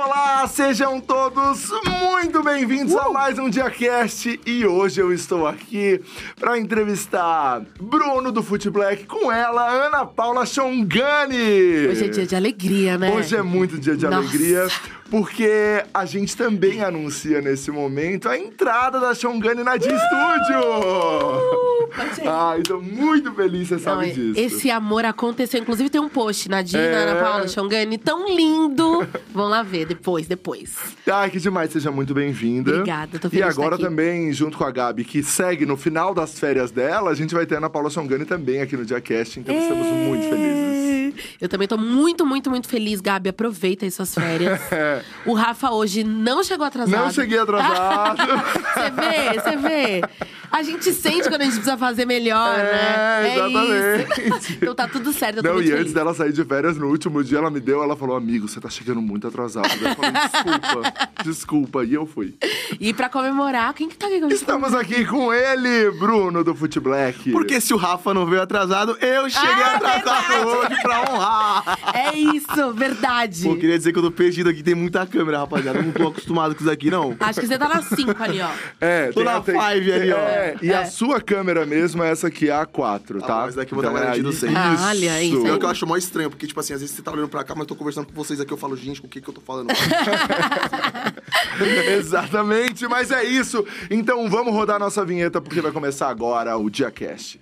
Olá, sejam todos muito bem-vindos a mais um DiaCast e hoje eu estou aqui para entrevistar Bruno do Foot Black com ela, Ana Paula Chongani. Hoje é dia de alegria, né? Hoje é muito dia de Nossa. alegria, porque a gente também anuncia nesse momento a entrada da Chongani na Dia Studio. pode ir. Ai, tô muito feliz, você Não, sabe disso. esse amor aconteceu. Inclusive, tem um post na Dina, É. Ana Paula Chongani, tão lindo. Vão lá ver depois, depois. Ai, que demais, seja muito bem-vinda. Obrigada, tô E feliz de agora também, junto com a Gabi, que segue no final das férias dela, a gente vai ter a Ana Paula Chongani também aqui no Diacast, então estamos muito felizes. Eu também tô muito, muito, muito feliz, Gabi. Aproveita aí suas férias. O Rafa hoje não chegou atrasado. Não cheguei atrasado. Você vê, você vê. A gente sente quando a gente precisa fazer melhor, É, né? exatamente. isso. Então tá tudo certo, eu tô Não, e feliz. antes dela sair de férias, no último dia ela me deu, ela falou, amigo, você tá chegando muito atrasado. Eu falei, desculpa, desculpa. E eu fui. E pra comemorar, quem que tá aqui com a gente? Estamos aqui com ele, Bruno do Foot Black. Porque se o Rafa não veio atrasado, eu cheguei Ah, atrasado hoje pra honrar. É isso, verdade. Pô, queria dizer que eu tô perdido aqui, tem muita câmera, rapaziada. Eu não tô acostumado com isso aqui, não. Acho que você tá na 5 ali, ó. É, Tô na five ali, ó. É, e a É. sua câmera mesmo é essa aqui, a A4, tá? Ah, mas daqui eu vou dar é garantido aí- sempre. Ah, olha, isso aí. Pior que eu acho mó estranho, porque, tipo assim, às vezes você tá olhando pra cá, mas eu tô conversando com vocês aqui, eu falo, gente, o que que eu tô falando? Exatamente, mas é isso. Então vamos rodar nossa vinheta porque vai começar agora o DiaCast.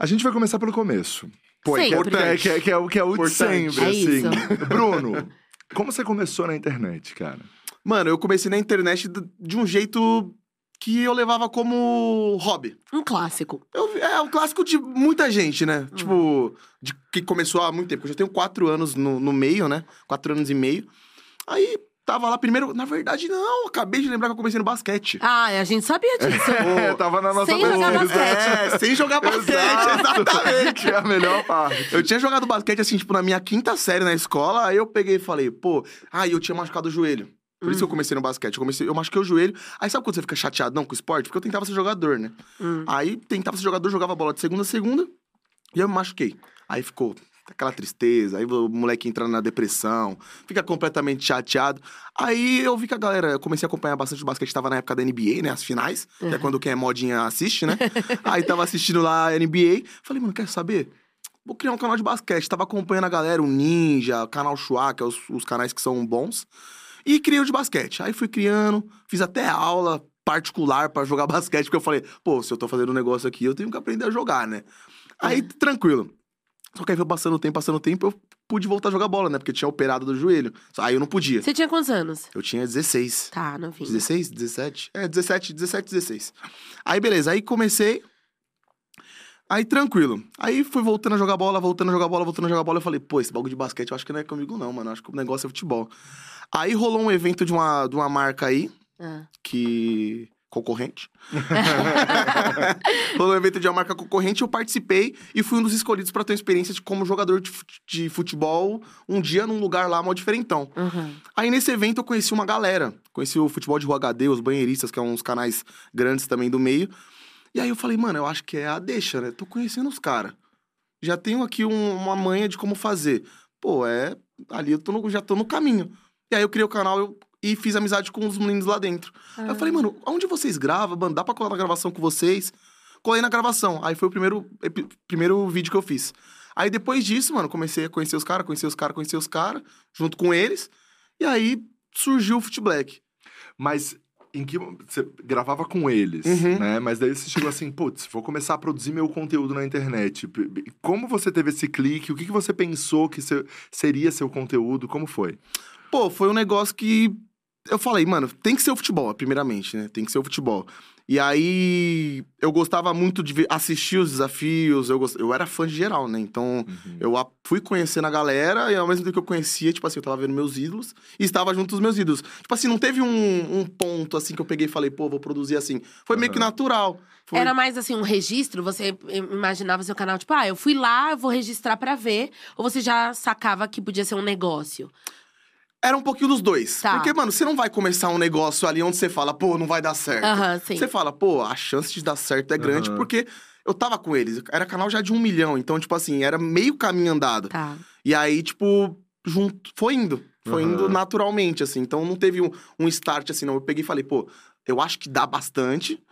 A gente vai começar pelo começo. Pô, é, Sempre. que é- que é- que é o que é o de Importante. sempre, É assim. isso. Bruno, como você começou na internet, cara? Mano, eu comecei na internet de um jeito que eu levava como hobby. Um clássico. Eu- é o clássico de muita gente, né? Tipo, de, que começou há muito tempo. Eu já tenho quatro anos no, no meio, né? Quatro anos e meio. Aí tava lá primeiro. Na verdade, não, acabei de lembrar que eu comecei no basquete. Ah, a gente sabia disso. É, tava na nossa Sem jogar pesquisa. basquete. É, sem jogar basquete, exatamente. É a melhor parte. Eu tinha jogado basquete, assim, tipo, na minha quinta série na escola, aí eu peguei e falei, pô, ah, e eu tinha machucado o joelho. Por isso que eu comecei no basquete. Eu, comecei, eu machuquei o joelho. Aí sabe quando você fica chateadão com o esporte? Porque eu tentava ser jogador, né? Hum. Aí tentava ser jogador, jogava bola de segunda a segunda, e eu me machuquei. Aí ficou aquela tristeza, aí o moleque entra na depressão, fica completamente chateado. Aí eu vi que a galera, eu comecei a acompanhar bastante o basquete, tava na época da NBA, né, as finais, que é quando quem é modinha assiste, né? aí tava assistindo lá a NBA, falei, mano, quer saber? Vou criar um canal de basquete. Tava acompanhando a galera, o Ninja, o canal Chua, que é os, os canais que são bons. E criei o de basquete. Aí fui criando, fiz até aula particular pra jogar basquete, porque eu falei, pô, se eu tô fazendo um negócio aqui, eu tenho que aprender a jogar, né? Aí, tranquilo. Só que aí foi passando o tempo, passando o tempo, eu pude voltar a jogar bola, né? Porque tinha operado do joelho. Aí eu não podia. Você tinha quantos anos? Eu tinha 16. Tá, novinho. 16, 17? É, 17, 17, 16. Aí, beleza. Aí comecei. Aí, tranquilo. Aí fui voltando a jogar bola, voltando a jogar bola, voltando a jogar bola. Eu falei, pô, esse bagulho de basquete eu acho que não é comigo, não, mano. Eu acho que o negócio é futebol. Aí rolou um evento de uma, de uma marca aí, Ah. que. Concorrente. rolou um evento de uma marca concorrente, eu participei e fui um dos escolhidos pra ter uma experiência de, como jogador de, fut- de futebol um dia num lugar lá mó diferentão. Uhum. Aí nesse evento eu conheci uma galera. Conheci o Futebol de Rua HD, os Banheiristas, que é uns canais grandes também do meio. E aí eu falei, mano, eu acho que é a deixa, né? Tô conhecendo os caras. Já tenho aqui um- uma manha de como fazer. Pô, é. Ali eu tô no- já tô no caminho. E aí eu criei o canal eu- e fiz amizade com os meninos lá dentro. Aí eu falei, mano, onde vocês gravam? Mano, dá pra colar na gravação com vocês? Colei na gravação. Aí foi o primeiro, primeiro vídeo que eu fiz. Aí depois disso, mano, comecei a conhecer os caras, conhecer os caras, conhecer os caras, junto com eles. E aí surgiu o Foot Black. Mas em que você gravava com eles, Uhum. né? Mas daí você chegou assim, putz, vou começar a produzir meu conteúdo na internet. Como você teve esse clique? O que, que você pensou que seria seu conteúdo? Como foi? Pô, foi um negócio que eu falei, mano, tem que ser o futebol, primeiramente, né? Tem que ser o futebol. E aí, eu gostava muito de assistir os desafios, eu, gost... eu era fã de geral, né? Então, eu a- fui conhecendo a galera e ao mesmo tempo que eu conhecia, tipo assim, eu tava vendo meus ídolos e estava junto dos meus ídolos. Tipo assim, não teve um, um ponto assim que eu peguei e falei, pô, vou produzir assim. Foi meio que natural. Foi... Era mais assim, um registro? Você imaginava seu canal, tipo, ah, eu fui lá, eu vou registrar pra ver. Ou você já sacava que podia ser um negócio? Era um pouquinho dos dois. Tá. Porque, mano, você não vai começar um negócio ali onde você fala, pô, não vai dar certo. Sim. Você fala, pô, a chance de dar certo é grande, porque eu tava com eles. Era canal já de um milhão, então, tipo assim, era meio caminho andado. Tá. E aí, tipo, junto, foi indo. Foi Aham. indo naturalmente, assim. Então não teve um, um start assim, não. Eu peguei e falei, pô, eu acho que dá bastante.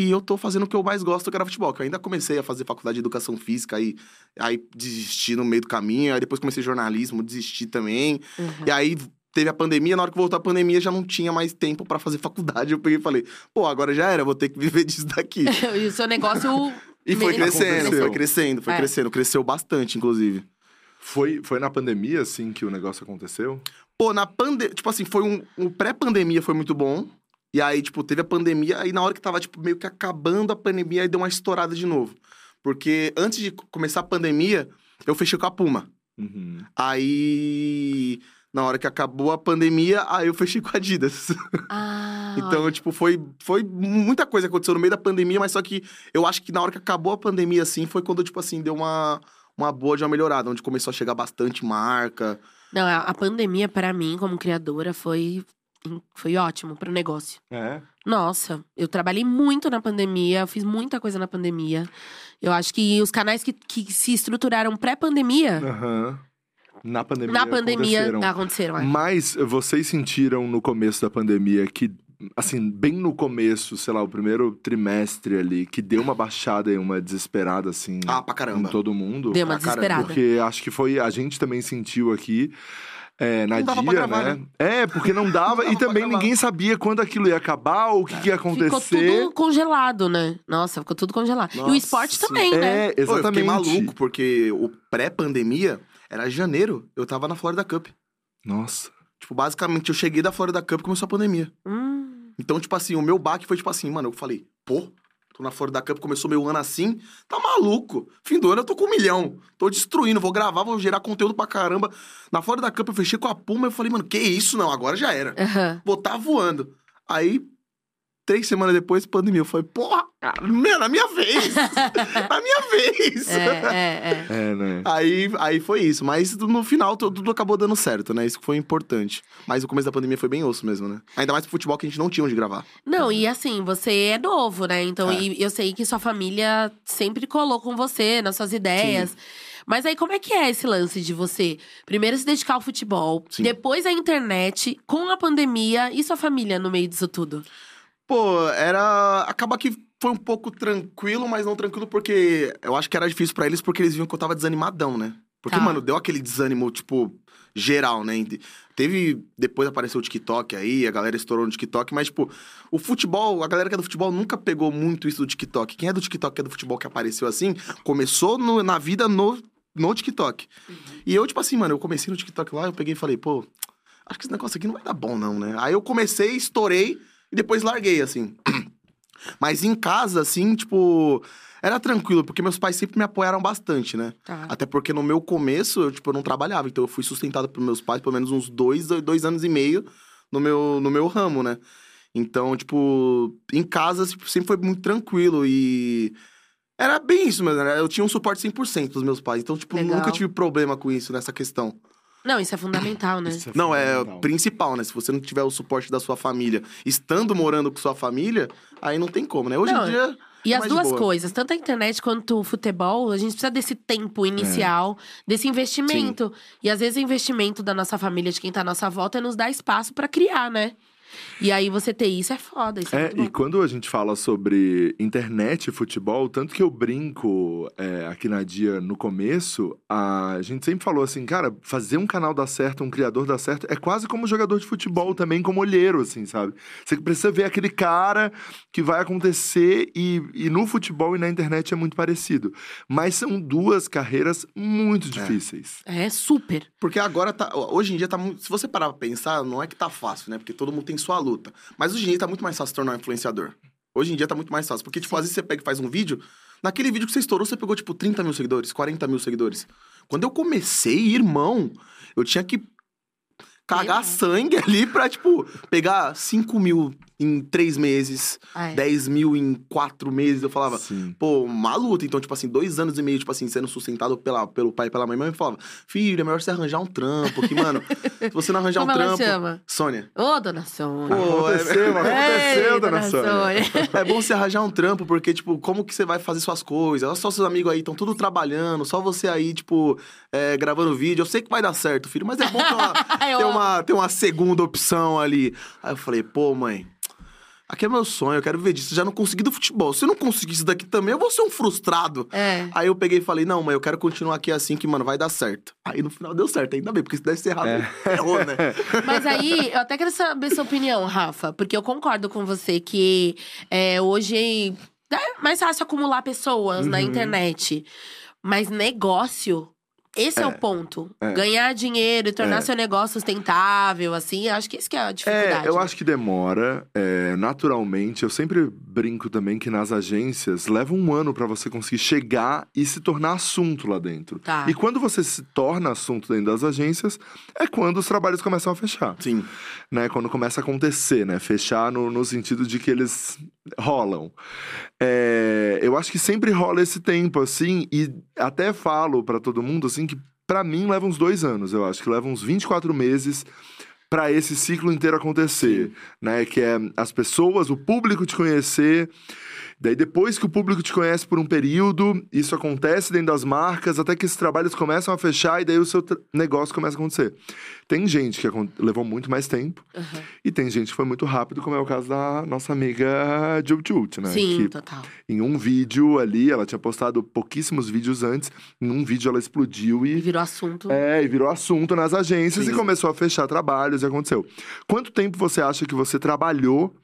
E eu tô fazendo o que eu mais gosto, que era futebol. Que eu ainda comecei a fazer faculdade de educação física, aí, aí desisti no meio do caminho. Aí depois comecei jornalismo, desisti também. Uhum. E aí teve a pandemia, na hora que voltou a pandemia já não tinha mais tempo pra fazer faculdade. Eu peguei e falei, pô, agora já era, vou ter que viver disso daqui. e o seu negócio. E foi crescendo, foi crescendo, foi É. crescendo. Cresceu bastante, inclusive. Foi, foi na pandemia, assim, que o negócio aconteceu? Pô, na pandemia, tipo assim, foi um, um pré-pandemia foi muito bom. E aí, tipo, teve a pandemia, aí na hora que tava, tipo, meio que acabando a pandemia, aí deu uma estourada de novo. Porque antes de começar a pandemia, eu fechei com a Puma. Uhum. Aí, na hora que acabou a pandemia, aí eu fechei com a Adidas. Ah, Então, tipo, foi, foi muita coisa que aconteceu no meio da pandemia, mas só que eu acho que na hora que acabou a pandemia, assim, foi quando, tipo assim, deu uma, uma boa de uma melhorada, onde começou a chegar bastante marca. Não, a, a pandemia, pra mim, como criadora, foi, foi ótimo pro negócio. É. Nossa, eu trabalhei muito na pandemia, eu fiz muita coisa na pandemia. Eu acho que os canais que, que se estruturaram pré-pandemia, Aham. Na pandemia. na pandemia, aconteceram. aconteceram. é. Mas vocês sentiram no começo da pandemia que, assim, bem no começo, sei lá, o primeiro trimestre ali, que deu uma baixada e uma desesperada, assim, Ah, pra em caramba. todo mundo? Deu uma cara, desesperada. Porque acho que foi. A gente também sentiu aqui. É, na dia, gravar, né? né? É, porque não dava. Não e também ninguém sabia quando aquilo ia acabar ou o que, que ia Ficou acontecer. tudo congelado, né? Nossa, ficou tudo congelado. e o Nossa, esporte sim. também, né? É, Pô, eu exatamente. fiquei maluco, porque o pré-pandemia era janeiro, eu tava na Florida Cup. Nossa. Tipo, basicamente, eu cheguei da Florida Cup e começou a pandemia. Hum, Então, tipo assim, o meu baque foi tipo assim, mano, eu falei, pô, tô na Florida Cup, começou meu ano assim, tá maluco. Fim do ano eu tô com um milhão. Tô destruindo, vou gravar, vou gerar conteúdo pra caramba. Na Florida Cup eu fechei com a Puma, eu falei, mano, que isso? Não, agora já era. aham. Vou tá voando. Aí, três semanas depois, pandemia. Eu falei, porra, cara, meu, na minha vez. na minha vez. É, é, é. É, né? Aí, aí foi isso. Mas no final tudo, acabou dando certo, né? Isso que foi importante. Mas o começo da pandemia foi bem osso mesmo, né? Ainda mais pro futebol que a gente não tinha onde gravar. Não, e assim, você é novo, né? Então, É. e eu sei que sua família sempre colou com você nas suas ideias. Mas aí, como é que é esse lance de você primeiro se dedicar ao futebol, Sim. depois a internet, com a pandemia e sua família no meio disso tudo? Pô, era. Acaba que foi um pouco tranquilo, mas não tranquilo porque eu acho que era difícil pra eles porque eles viam que eu tava desanimadão, né? Porque, Tá. mano, deu aquele desânimo, tipo, geral, né? Teve. Depois apareceu o TikTok aí, a galera estourou no TikTok, mas, tipo, o futebol, a galera que é do futebol nunca pegou muito isso do TikTok. Quem é do TikTok, que é do futebol que apareceu assim, começou no- na vida no, no TikTok. E eu, tipo assim, mano, eu comecei no TikTok lá, eu peguei e falei, pô, acho que esse negócio aqui não vai dar bom, não, né? Aí eu comecei, estourei e depois larguei, assim. Mas em casa, assim, tipo, era tranquilo, porque meus pais sempre me apoiaram bastante, né? Tá. Até porque no meu começo, eu, tipo, eu não trabalhava, então eu fui sustentado por meus pais pelo menos uns dois, dois anos e meio no meu, no meu ramo, né? Então, tipo, em casa tipo, sempre foi muito tranquilo e. Era bem isso mesmo, né? Eu tinha um suporte 100% dos meus pais. Então, tipo, Legal. nunca tive problema com isso, nessa questão. Não, isso é fundamental, né? Isso Não, é principal, né? Se você não tiver o suporte da sua família, estando morando com sua família, aí não tem como, né? Hoje Não, em dia. E é as duas boa. coisas, tanto a internet quanto o futebol, a gente precisa desse tempo inicial, desse investimento. E às vezes o investimento da nossa família, de quem tá à nossa volta, é nos dar espaço pra criar, né? E aí você ter isso é foda, isso é, É, e quando a gente fala sobre internet e futebol, tanto que eu brinco é, aqui na Dia no começo, a gente sempre falou assim, cara, fazer um canal dar certo, um criador dar certo, é quase como jogador de futebol também, como olheiro, assim, sabe? Você precisa ver aquele cara que vai acontecer e, e no futebol e na internet é muito parecido. Mas são duas carreiras muito difíceis. É super. Porque agora tá. Hoje em dia tá muito. Se você parar pra pensar, não é que tá fácil, né? Porque todo mundo tem sua luta. Mas hoje em dia tá muito mais fácil se tornar um influenciador. Hoje em dia tá muito mais fácil. Porque, tipo, às vezes você pega e faz um vídeo. Naquele vídeo que você estourou, você pegou, tipo, 30 mil seguidores, 40 mil seguidores. Quando eu comecei, irmão, eu tinha que cagar sangue ali pra, tipo, pegar 5 mil em três meses, Ah, é. 10 mil em quatro meses. Eu falava, Sim. pô, uma luta. Então, tipo assim, dois anos e meio, tipo assim, sendo sustentado pela, pelo pai e pela mãe. Minha mãe falava, filho, é melhor você arranjar um trampo. Que, mano, se você não arranjar Como um ela trampo. chama? Sônia. Ô, dona Sônia. Pô, é- Aconteceu, aconteceu, Ei, dona Sônia. É bom você arranjar um trampo, porque, tipo, como que você vai fazer suas coisas? Olha Só seus amigos aí estão tudo trabalhando, só você aí, tipo, é, gravando vídeo. Eu sei que vai dar certo, filho, mas é bom ter uma, Eu ter uma, ter uma segunda opção ali. Aí eu falei, pô, mãe. Aqui é meu sonho, eu quero viver disso. Eu já não consegui do futebol. Se eu não conseguir isso daqui também, eu vou ser um frustrado. É. Aí eu peguei e falei, não, mãe, eu quero continuar aqui assim, que, mano, vai dar certo. Aí no final deu certo, ainda bem, porque se desse errado, errou, né? Mas aí, eu até quero saber sua opinião, Rafa, porque eu concordo com você que é, hoje é mais fácil acumular pessoas na Uhum. internet. Mas negócio, esse é, o ponto. é. Ganhar dinheiro e tornar É. seu negócio sustentável, assim, acho que isso que é a dificuldade. É, eu acho que demora. é, naturalmente, eu sempre brinco também que nas agências leva um ano pra você conseguir chegar e se tornar assunto lá dentro. Tá. E quando você se torna assunto dentro das agências, é quando os trabalhos começam a fechar. Sim. né? Quando começa a acontecer, né? Fechar no, no sentido de que eles rolam. É, eu acho que sempre rola esse tempo, assim, e até falo pra todo mundo, assim, que pra mim leva uns dois anos, eu acho que leva uns 24 meses pra esse ciclo inteiro acontecer, né? Que é as pessoas, o público te conhecer. Daí, depois que o público te conhece por um período, isso acontece dentro das marcas, até que esses trabalhos começam a fechar e daí o seu negócio começa a acontecer. Tem gente que levou muito mais tempo Aham. e tem gente que foi muito rápido, como é o caso da nossa amiga Jut, né? Sim, Que total. em um vídeo ali, ela tinha postado pouquíssimos vídeos antes, em um vídeo ela explodiu E e. virou assunto. É, e virou assunto nas agências Sim. e começou a fechar trabalhos e aconteceu. Quanto tempo você acha que você trabalhou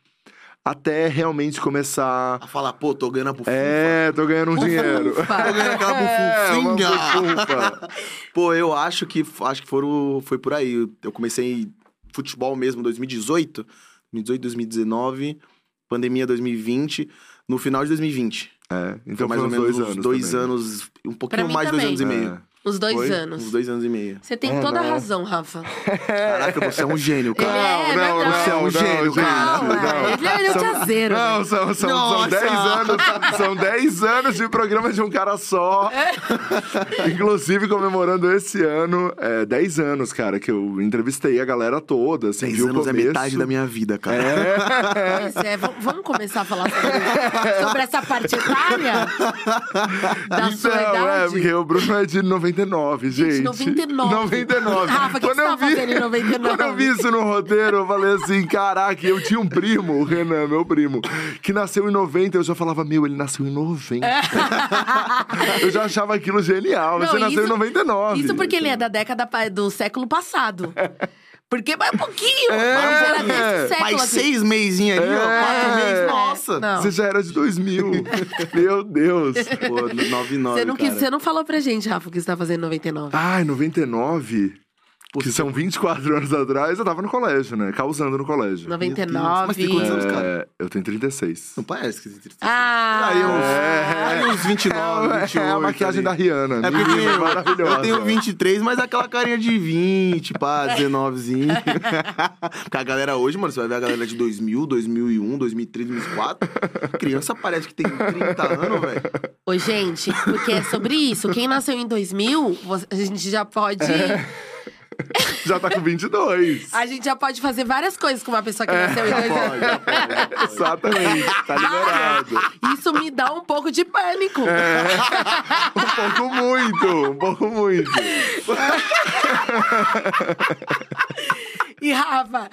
até realmente começar. A falar, pô, tô ganhando a bufunfa. É, tô ganhando um dinheiro. Tô ganhando aquela É, bufunfinha. bufunfa. Pô, eu acho que acho que foram, foi por aí. Eu comecei futebol mesmo em 2018, 2018, 2019, pandemia 2020, no final de 2020. É, então foi mais ou menos dois uns anos. dois também. anos, um pouquinho mais de dois anos e também. meio. É. Uns dois Foi? anos. Uns dois anos e meio. Você tem É, toda a né? razão, Rafa. Caraca, você é um gênio, Ele cara. é, não, não, verdade. Você é um não, gênio, não, cara. gente, Não, não. ele é São- caseiro. Não, são, são, são Nossa! 10 anos. São 10 anos de programa de um cara só. Inclusive, comemorando esse ano, é, 10 anos, cara, que eu entrevistei a galera toda. Assim, 10 vi o anos é começo. metade da minha vida, cara. É. Pois é, v- vamos começar a falar sobre, sobre essa parte etária da sua Então, é, idade? porque o Bruno é de 99, gente. Gente, 99. 99. Rafa, que Quando eu tá vi- fazendo em 99? Quando eu vi isso no roteiro, eu falei assim, caraca, eu tinha um primo, o Renan, meu primo, que nasceu em 90, eu já falava, meu, ele nasceu em 90. eu já achava aquilo genial, Não, você nasceu isso- em 99. Isso porque ele é da década do século passado. Porque vai um pouquinho. É, é. Mais assim. seis meses ali, ó. É. Quatro meses, nossa. Não. Você já era de 2000. meu Deus. Pô, 99, Você não, quis, cara. você não falou pra gente, Rafa, o que você tá fazendo em 99. Ai, 99? Que são 24 anos atrás, eu tava no colégio, né? Causando no colégio. 99. Mas tem quantos anos, cara? É, eu tenho 36. Não parece que você tem Ah! Aí uns, É. aí uns 29, É, 28. é a maquiagem da ali. Rihanna. É porque eu, maravilhosa. eu tenho 23, mas aquela carinha de 20, pá, 19zinho. Porque a galera hoje, mano, você vai ver a galera de 2000, 2001, 2003, 2004. Criança parece que tem 30 anos, velho. Oi, gente, porque é sobre isso. Quem nasceu em 2000, você- a gente já pode. Já tá com 22. A gente já pode fazer várias coisas com uma pessoa que É. nasceu em 2000. Pode, pode. Exatamente, tá liberado. Isso me dá um pouco de pânico. Um pouco muito, um pouco muito. E Rafa,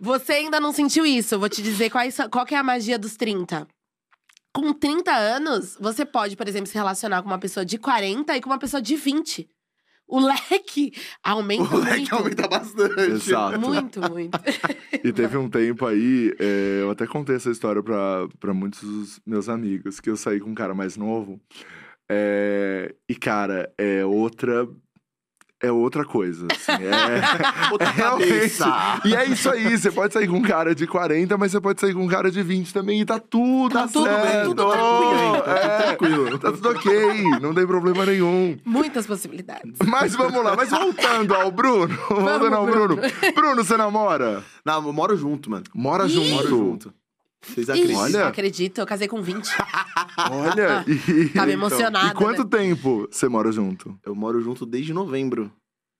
você ainda não sentiu isso? Eu vou te dizer quais, são- qual é a magia dos 30. Com 30 anos, você pode, por exemplo, se relacionar com uma pessoa de 40 e com uma pessoa de 20. O leque aumenta O leque muito. aumenta bastante. Exato. Muito, muito. E teve um tempo aí, é, eu até contei essa história pra, pra muitos dos meus amigos, que eu saí com um cara mais novo. É, e, cara, é outra. É outra coisa. Assim, é... Outra Realmente. cabeça. E é isso aí, você pode sair com um cara de 40, mas você pode sair com um cara de 20 também e tá tudo Tá tudo bem, tudo tranquilo, tá tudo É, tranquilo. Tá tudo ok, não tem problema nenhum. Muitas possibilidades. Mas vamos lá, mas voltando ao Bruno. voltando ao Bruno. Bruno. Bruno, você namora? Não, eu moro junto, mano. Mora Ih. junto. Moro junto. Vocês acreditam? Olha. acredito, eu casei com 20. Olha. E, Tava emocionada. e quanto né? tempo você mora junto? Eu moro junto desde novembro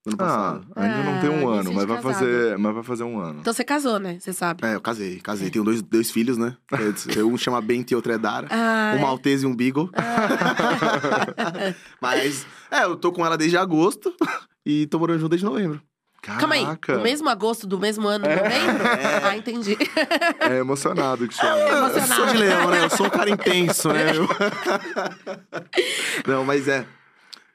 do ano Ah, passado. ainda não tem um Ah, ano, mas vai, casado. fazer, mas vai fazer um ano. Então você casou, né? Você sabe. É, eu casei, casei. Tenho dois, dois filhos, né? É, Um chama Bento e outro é Dara. Ah, um é. maltese e um beagle. Mas, é, eu tô com ela desde agosto e tô morando junto desde novembro. Calma aí, Caraca. o mesmo agosto do mesmo ano, novembro? Ah, entendi. É emocionado que chama. Eu emocionado. sou de leão, né? Eu sou um cara intenso, né? Eu- Não, mas é.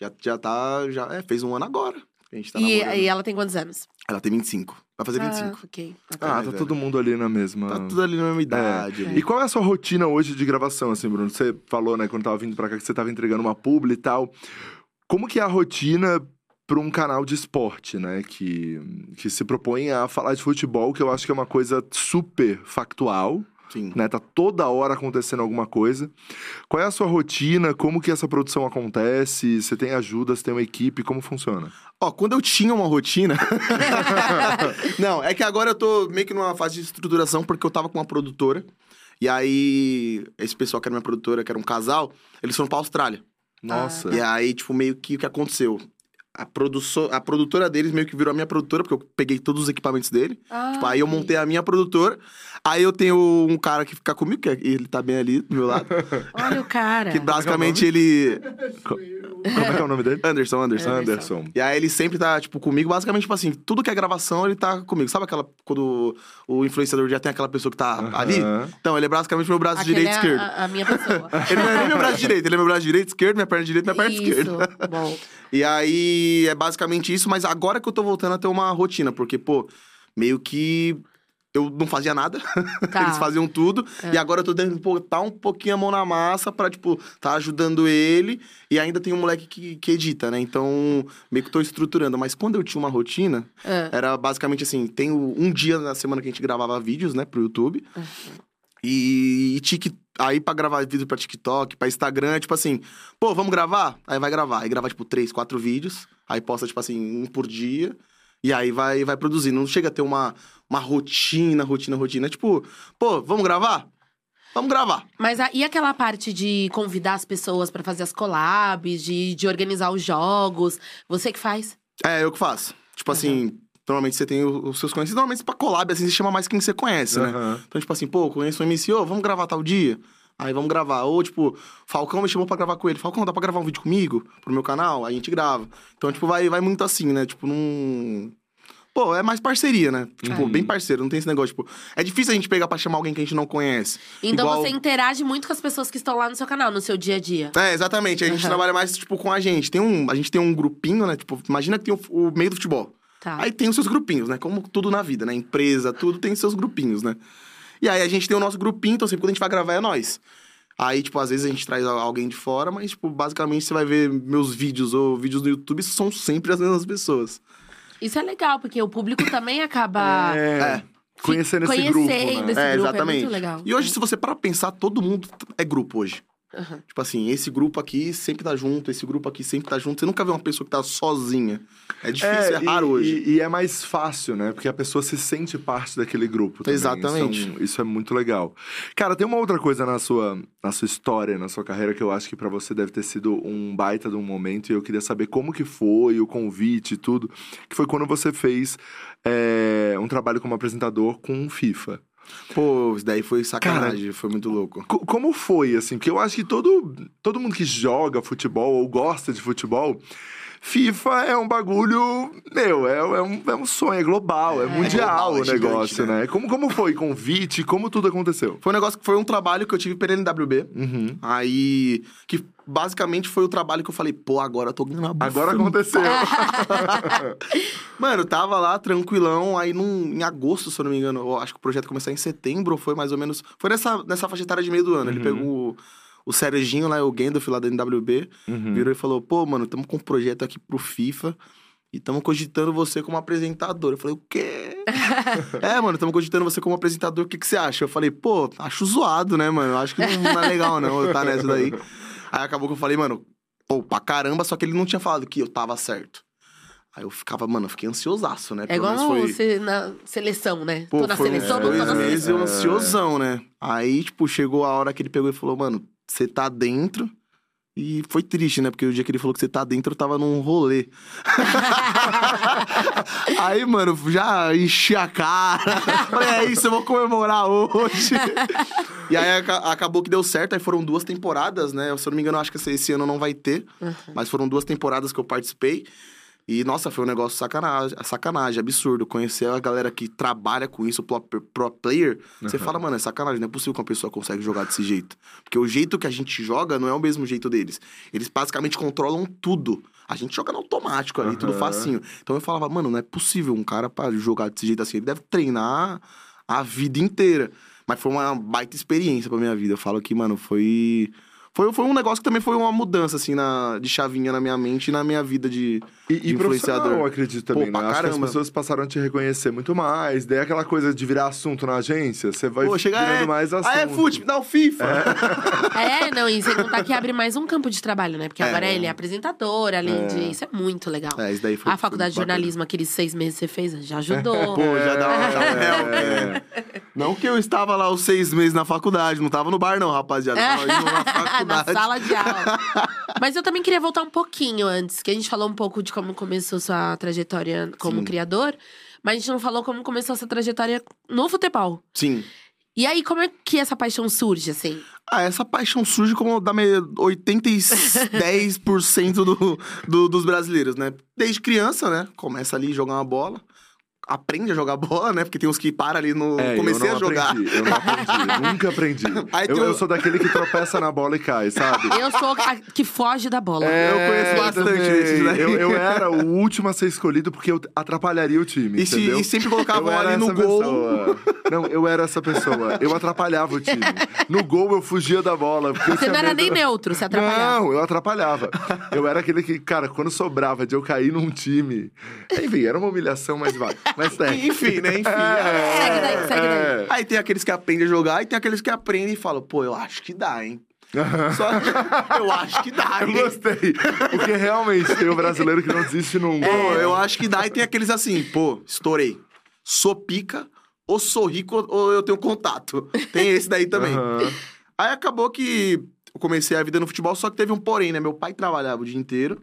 Já, já tá. Já, é, fez um ano agora. que A gente tá e, e ela tem quantos anos? Ela tem 25. Vai fazer 25. Ah, ok. Ah, mais tá velho. todo mundo ali na mesma. Tá tudo ali na mesma idade. É. E qual é a sua rotina hoje de gravação, assim, Bruno? Você falou, né, quando tava vindo pra cá, que você tava entregando uma publi e tal. Como que é a rotina pra um canal de esporte, né? Que, que se propõe a falar de futebol, que eu acho que é uma coisa super factual, Sim. né? Tá toda hora acontecendo alguma coisa. Qual é a sua rotina? Como que essa produção acontece? Você tem ajuda? Você tem uma equipe? Como funciona? Ó, quando eu tinha uma rotina. Não, é que agora eu tô meio que numa fase de estruturação, porque eu tava com uma produtora. E aí, esse pessoal que era minha produtora, que era um casal, eles foram pra Austrália. Nossa. E aí, tipo, meio que o que aconteceu? A, produço- a produtora deles meio que virou a minha produtora, porque eu peguei todos os equipamentos dele. Ah, Tipo, aí eu montei a minha produtora. Aí eu tenho um cara que fica comigo, que é- ele tá bem ali do meu lado. Olha o cara. que basicamente ele. Co- Como é que é o nome dele? Anderson, Anderson. Anderson. E aí ele sempre tá, tipo, comigo, basicamente, tipo assim, tudo que é gravação, ele tá comigo. Sabe aquela. Quando o influenciador já tem aquela pessoa que tá ali? Aham. Então, ele é basicamente meu braço Aquele direito e é esquerdo. a, a minha pessoa. Ele não é nem meu braço direito, ele é meu braço direito, esquerdo, minha perna direita, minha perna Isso, esquerda. bom. E aí é basicamente isso, mas agora que eu tô voltando a ter uma rotina, porque, pô, meio que eu não fazia nada, Tá. eles faziam tudo, e agora eu tô tentando botar um pouquinho a mão na massa pra, tipo, tá ajudando ele, e ainda tem um moleque que, que edita, né? Então, meio que tô estruturando. Mas quando eu tinha uma rotina, Ah, era basicamente assim: tem um dia na semana que a gente gravava vídeos, né, pro YouTube. E, e tic- aí pra gravar vídeo pra TikTok, pra Instagram, é tipo assim, pô, vamos gravar? Aí vai gravar. Aí grava, tipo, três, quatro vídeos. Aí posta, tipo assim, um por dia. E aí vai, vai produzindo. Não chega a ter uma, uma rotina, rotina, rotina. É tipo, pô, vamos gravar? Vamos gravar. Mas a- e aquela parte de convidar as pessoas pra fazer as collabs, de, de organizar os jogos? Você que faz? É, eu que faço. Tipo assim, normalmente você tem os seus conhecidos. Normalmente pra collab, assim, você chama mais quem você conhece, né? Então, tipo assim, pô, conheço o MC, ô, vamos gravar tal dia? Aí vamos gravar. Ou, tipo, Falcão me chamou pra gravar com ele. Falcão, dá pra gravar um vídeo comigo? Pro meu canal? Aí a gente grava. Então, tipo, vai, vai muito assim, né? Tipo, num... Pô, é mais parceria, né? Tipo, Uhum. bem parceiro, não tem esse negócio, tipo... É difícil a gente pegar pra chamar alguém que a gente não conhece. Então Igual- você interage muito com as pessoas que estão lá no seu canal, no seu dia a dia. É, exatamente. A gente trabalha mais, tipo, com a gente. Tem um, a gente tem um grupinho, né? Tipo, imagina que tem o, o meio do futebol. Tá. Aí tem os seus grupinhos, né? Como tudo na vida, né? Empresa, tudo tem seus grupinhos, né? E aí a gente tem o nosso grupinho, então sempre quando a gente vai gravar é nós. Aí, tipo, às vezes a gente traz alguém de fora, mas, tipo, basicamente você vai ver meus vídeos ou vídeos no YouTube, são sempre as mesmas pessoas. Isso é legal, porque o público também acaba É. É. Conhecendo esse conhecendo grupo, né? esse é, grupo. É exatamente. muito legal. E hoje, se você parar pra pensar, todo mundo é grupo hoje. Aham. Tipo assim, esse grupo aqui sempre tá junto, esse grupo aqui sempre tá junto. Você nunca vê uma pessoa que tá sozinha. É difícil, é, e- raro hoje. E, e é mais fácil, né? Porque a pessoa se sente parte daquele grupo. Também. Exatamente. Isso é, um- isso é muito legal. Cara, tem uma outra coisa na sua, na sua história, na sua carreira, que eu acho que pra você deve ter sido um baita de um momento. E eu queria saber como que foi, o convite e tudo. Que foi quando você fez é, um trabalho como apresentador com FIFA. Pô, isso daí foi sacanagem, foi muito louco. Co- como foi, assim? Porque eu acho que todo, todo mundo que joga futebol ou gosta de futebol, FIFA é um bagulho, meu, é, é um, é um sonho, é global, é, mundial global, é o negócio, gigante, né? Como, como foi? Convite? Como tudo aconteceu? Foi um negócio que foi um trabalho que eu tive pela NWB. Uhum. Aí, que basicamente foi o trabalho que eu falei, pô, agora eu tô ganhando a bufa. Agora aconteceu. Mano, eu tava lá tranquilão, aí num, em agosto, se eu não me engano, eu acho que o projeto começou em setembro, foi mais ou menos. Foi nessa, nessa faixa etária de meio do ano. Ele Uhum. pegou o, Serginho lá, o Gandalf lá da NWB, Uhum. virou e falou: pô, mano, tamo com um projeto aqui pro FIFA. E tamo cogitando você como apresentador. Eu falei, o quê? é, mano, tamo cogitando você como apresentador, o que, que você acha? Eu falei, pô, acho zoado, né, mano? Acho que não, não é legal, não, eu tá nessa daí. Aí acabou que eu falei, mano, pô, pra caramba, só que ele não tinha falado que eu tava certo. Aí eu ficava, mano, eu fiquei ansiosaço, né? É Pelo igual foi... você na seleção, né? Pô, tô na seleção, não tô dois na meses seleção. eu ansiosão, né? Aí, tipo, chegou a hora que ele pegou e falou, mano, você tá dentro. E foi triste, né? Porque o dia que ele falou que você tá dentro, eu tava num rolê. Aí, mano, já enchi a cara. Falei, é isso, eu vou comemorar hoje. e aí aca- acabou que deu certo. Aí foram duas temporadas, né? Se eu não me engano, acho que esse- esse ano não vai ter. Mas foram duas temporadas que eu participei. E, nossa, foi um negócio sacanagem, sacanagem, absurdo. Conhecer a galera que trabalha com isso, pro, pro player, você fala, mano, é sacanagem, não é possível que uma pessoa consegue jogar desse jeito. Porque o jeito que a gente joga não é o mesmo jeito deles. Eles basicamente controlam tudo. A gente joga no automático ali, tudo Aham. facinho. Então eu falava, mano, não é possível um cara pra jogar desse jeito assim. Ele deve treinar a vida inteira. Mas foi uma baita experiência pra minha vida. Eu falo que, mano, foi. Foi, foi um negócio que também foi uma mudança, assim, na, de chavinha na minha mente e na minha vida de, E, de e profissional, eu influenciador. acredito também, Pô, né? Acho que as caramba. pessoas passaram a te reconhecer muito mais. Daí aquela coisa de virar assunto na agência, você vai Pô, chega, virando é, mais assunto. Ah, é fute, me dá o FIFA. É, não, e sem contar que abre mais um campo de trabalho, né? Porque É. agora ele é apresentador, além de. Isso é muito legal. É, isso daí foi. a faculdade de foi bacana. jornalismo, aqueles seis meses que você fez, já ajudou. Pô, já dá uma. um. É. Não que eu estava lá os seis meses na faculdade, não tava no bar, não, rapaziada. Eu Tava indo na na sala de aula. Mas eu também queria voltar um pouquinho antes, que a gente falou um pouco de como começou sua trajetória como Sim. criador, mas a gente não falou como começou essa trajetória no futebol. Sim. E aí, como é que essa paixão surge, assim? Ah, essa paixão surge como da me... 80 e 10% do, do, dos brasileiros, né? Desde criança, né? Começa ali a jogar uma bola. Aprende a jogar bola, né? Porque tem uns que param ali no. É, Comecei eu não a jogar. Aprendi, eu não aprendi, nunca aprendi. Eu, tem eu sou daquele que tropeça na bola e cai, sabe? Eu sou a que foge da bola. eu conheço bastante também. desses daí. Eu, eu era o último a ser escolhido porque eu atrapalharia o time, E, se- entendeu? e sempre colocavam Eu ali no gol. pessoa. Não, eu era essa pessoa. Eu atrapalhava o time. No gol eu fugia da bola. Você não era medo- nem neutro, você atrapalhava. Não, eu atrapalhava. Eu era aquele que, cara, quando sobrava de eu cair num time. Enfim, era uma humilhação, mas vai. Mas tem. Enfim, né? Enfim. Segue daí, segue daí. Aí tem aqueles que aprendem a jogar e tem aqueles que aprendem e falam, pô, eu acho que dá, hein? Só eu acho que dá, Eu hein? gostei. Porque realmente tem o brasileiro que não desiste nunca. Pô, eu acho que dá. E tem aqueles assim, pô, estourei. Sou pica, ou sou rico, ou eu tenho contato. Tem esse daí também. Aham. Aí acabou que eu comecei a vida no futebol, só que teve um porém, né? Meu pai trabalhava o dia inteiro.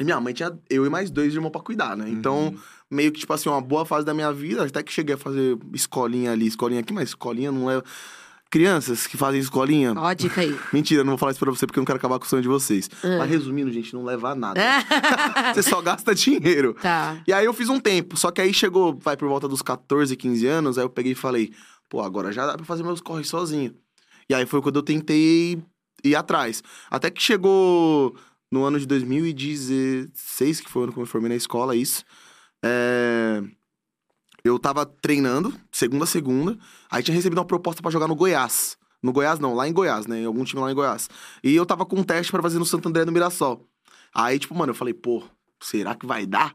E minha mãe tinha eu e mais dois irmãos pra cuidar, né? Então, meio que, tipo assim, uma boa fase da minha vida, até que cheguei a fazer escolinha ali, escolinha aqui, mas escolinha não é. Crianças que fazem escolinha. Ó, a dica aí. Mentira, eu não vou falar isso pra você porque eu não quero acabar com o sonho de vocês. Mas resumindo, gente, não leva a nada. você só gasta dinheiro. tá. E aí eu fiz um tempo, só que aí chegou, vai por volta dos 14, 15 anos, aí eu peguei e falei, pô, agora já dá pra fazer meus corres sozinho. E aí foi quando eu tentei ir atrás. Até que chegou no ano de 2016, que foi o ano que eu me formei na escola, isso. É... Eu tava treinando, segunda a segunda, aí tinha recebido uma proposta pra jogar no Goiás. No Goiás não, lá em Goiás, né? Em algum time lá em Goiás. E eu tava com um teste pra fazer no Santo André, no Mirassol. Aí, tipo, mano, eu falei, pô, será que vai dar?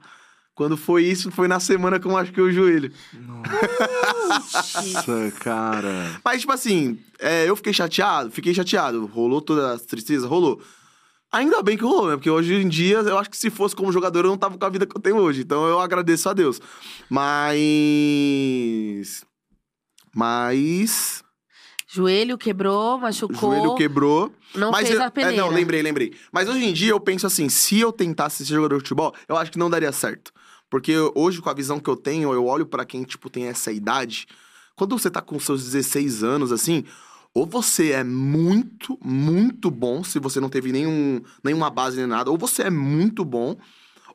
Quando foi isso, foi na semana que eu machuquei o joelho. Nossa, cara. Mas, tipo assim, é, eu fiquei chateado, fiquei chateado. Rolou toda a tristeza, rolou. Ainda bem que rolou, né? Porque hoje em dia, eu acho que se fosse como jogador, eu não tava com a vida que eu tenho hoje. Então eu agradeço a Deus. Mas. Mas. Joelho quebrou, machucou. joelho quebrou. Não mas fez eu- a peneira. É, não, lembrei, lembrei. Mas hoje em dia eu penso assim: se eu tentasse ser jogador de futebol, eu acho que não daria certo. Porque hoje, com a visão que eu tenho, eu olho pra quem, tipo, tem essa idade. Quando você tá com seus 16 anos, assim, ou você é muito, muito bom, se você não teve nenhum, nenhuma base nem nada, ou você é muito bom,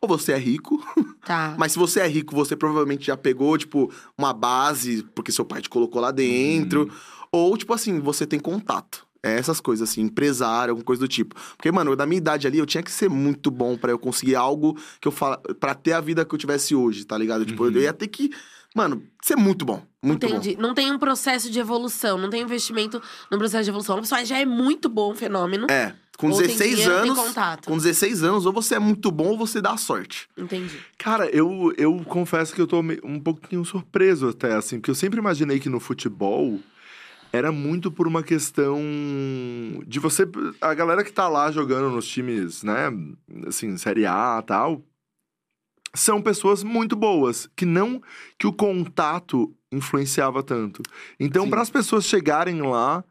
ou você é rico. Tá. Mas se você é rico, você provavelmente já pegou, tipo, uma base, porque seu pai te colocou lá dentro. Ou, tipo assim, você tem contato. É essas coisas, assim, empresário, alguma coisa do tipo. Porque, mano, da minha idade ali, eu tinha que ser muito bom pra eu conseguir algo que eu fala. pra ter a vida que eu tivesse hoje, tá ligado? Tipo, eu ia ter que, mano, ser muito bom. Muito Entendi. Não tem um processo de evolução, não tem investimento no processo de evolução. A pessoa já é muito bom, um fenômeno. bom. É, Com Ou tem 16 dinheiro, tem anos. contato. Com 16 anos, ou você é muito bom ou você dá sorte. Entendi. Cara, eu, eu confesso que eu tô um pouquinho surpreso até, assim, porque eu sempre imaginei que no futebol era muito por uma questão de você. A galera que tá lá jogando nos times, né, assim, Série A e tal, são pessoas muito boas, que não. que o contato influenciava tanto. Então, para as pessoas chegarem lá,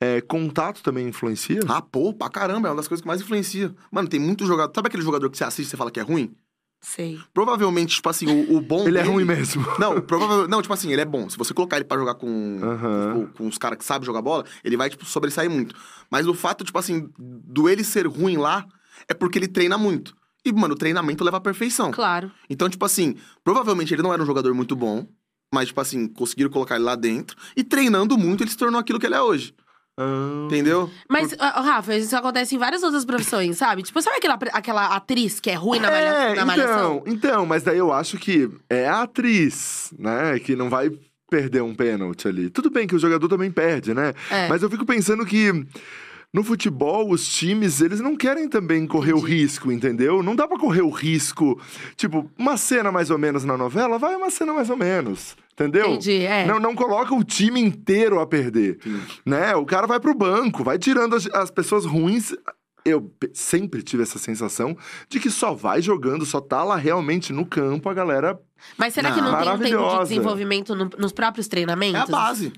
é, contato também influencia? Ah, pô, pra caramba, é uma das coisas que mais influencia. Mano, tem muito jogador. Sabe aquele jogador que você assiste e você fala que é ruim? Sei. Provavelmente, tipo assim, o, o bom. Ele é dele- ruim mesmo. Não, provavelmente. Não, tipo assim, ele é bom. Se você colocar ele pra jogar com, Aham. tipo, com os caras que sabem jogar bola, ele vai, tipo, sobressair muito. Mas o fato, tipo assim, do ele ser ruim lá é porque ele treina muito. E, mano, o treinamento leva à perfeição. Claro. Então, tipo assim, provavelmente ele não era um jogador muito bom, mas, tipo assim, conseguiram colocar ele lá dentro. E treinando muito, ele se tornou aquilo que ele é hoje. Ah. Entendeu? Mas, ó, Rafa, isso acontece em várias outras profissões, sabe? Tipo, sabe aquela, aquela atriz que é ruim na, malha, É, na malhação? então, então, mas daí eu acho que é a atriz, né, que não vai perder um pênalti ali. Tudo bem que o jogador também perde, né? É. Mas eu fico pensando que no futebol, os times, eles não querem também correr o Entendi. risco, entendeu? Não dá pra correr o risco. Tipo, uma cena mais ou menos na novela, vai uma cena mais ou menos. Entendeu? Entendi, é. Não, não coloca o time inteiro a perder. Né? O cara vai pro banco, vai tirando as, as pessoas ruins. Eu sempre tive essa sensação de que só vai jogando, só tá lá realmente no campo a galera. Mas será que Não. tem um tempo de desenvolvimento no- nos próprios É treinamentos? a base.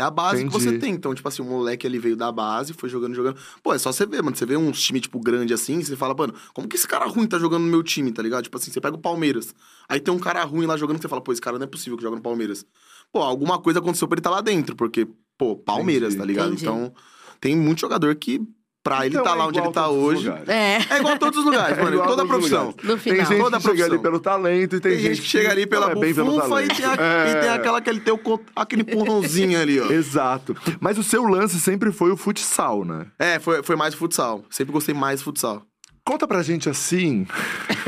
É a base que Entendi. você tem. Então, tipo assim, o moleque ele veio da base, foi jogando, jogando. Pô, é só você ver, mano. Você vê um time, tipo, grande assim, você fala, mano, como que esse cara ruim tá jogando no meu time, tá ligado? Tipo assim, você pega o Palmeiras. Aí tem um cara ruim lá jogando que você fala, pô, esse cara não é possível que joga no Palmeiras. Pô, alguma coisa aconteceu pra ele tá lá dentro, porque, pô, Palmeiras, Entendi. tá ligado? Entendi. Então, tem muito jogador que, pra ele Então tá é lá onde ele tá todos os hoje. lugares. É. É igual a todos os lugares, É mano. a toda os profissão. No Tem final. gente Toda que chega ali pelo talento e tem, Tem gente que chega ali pela não é bufunfa e talento. tem, a- É. e tem aquela que ele tem o, con- aquele porrãozinho ali, ó. Exato. Mas o seu lance sempre foi o futsal, né? É, foi, foi mais futsal. Sempre gostei mais de futsal. Conta pra gente assim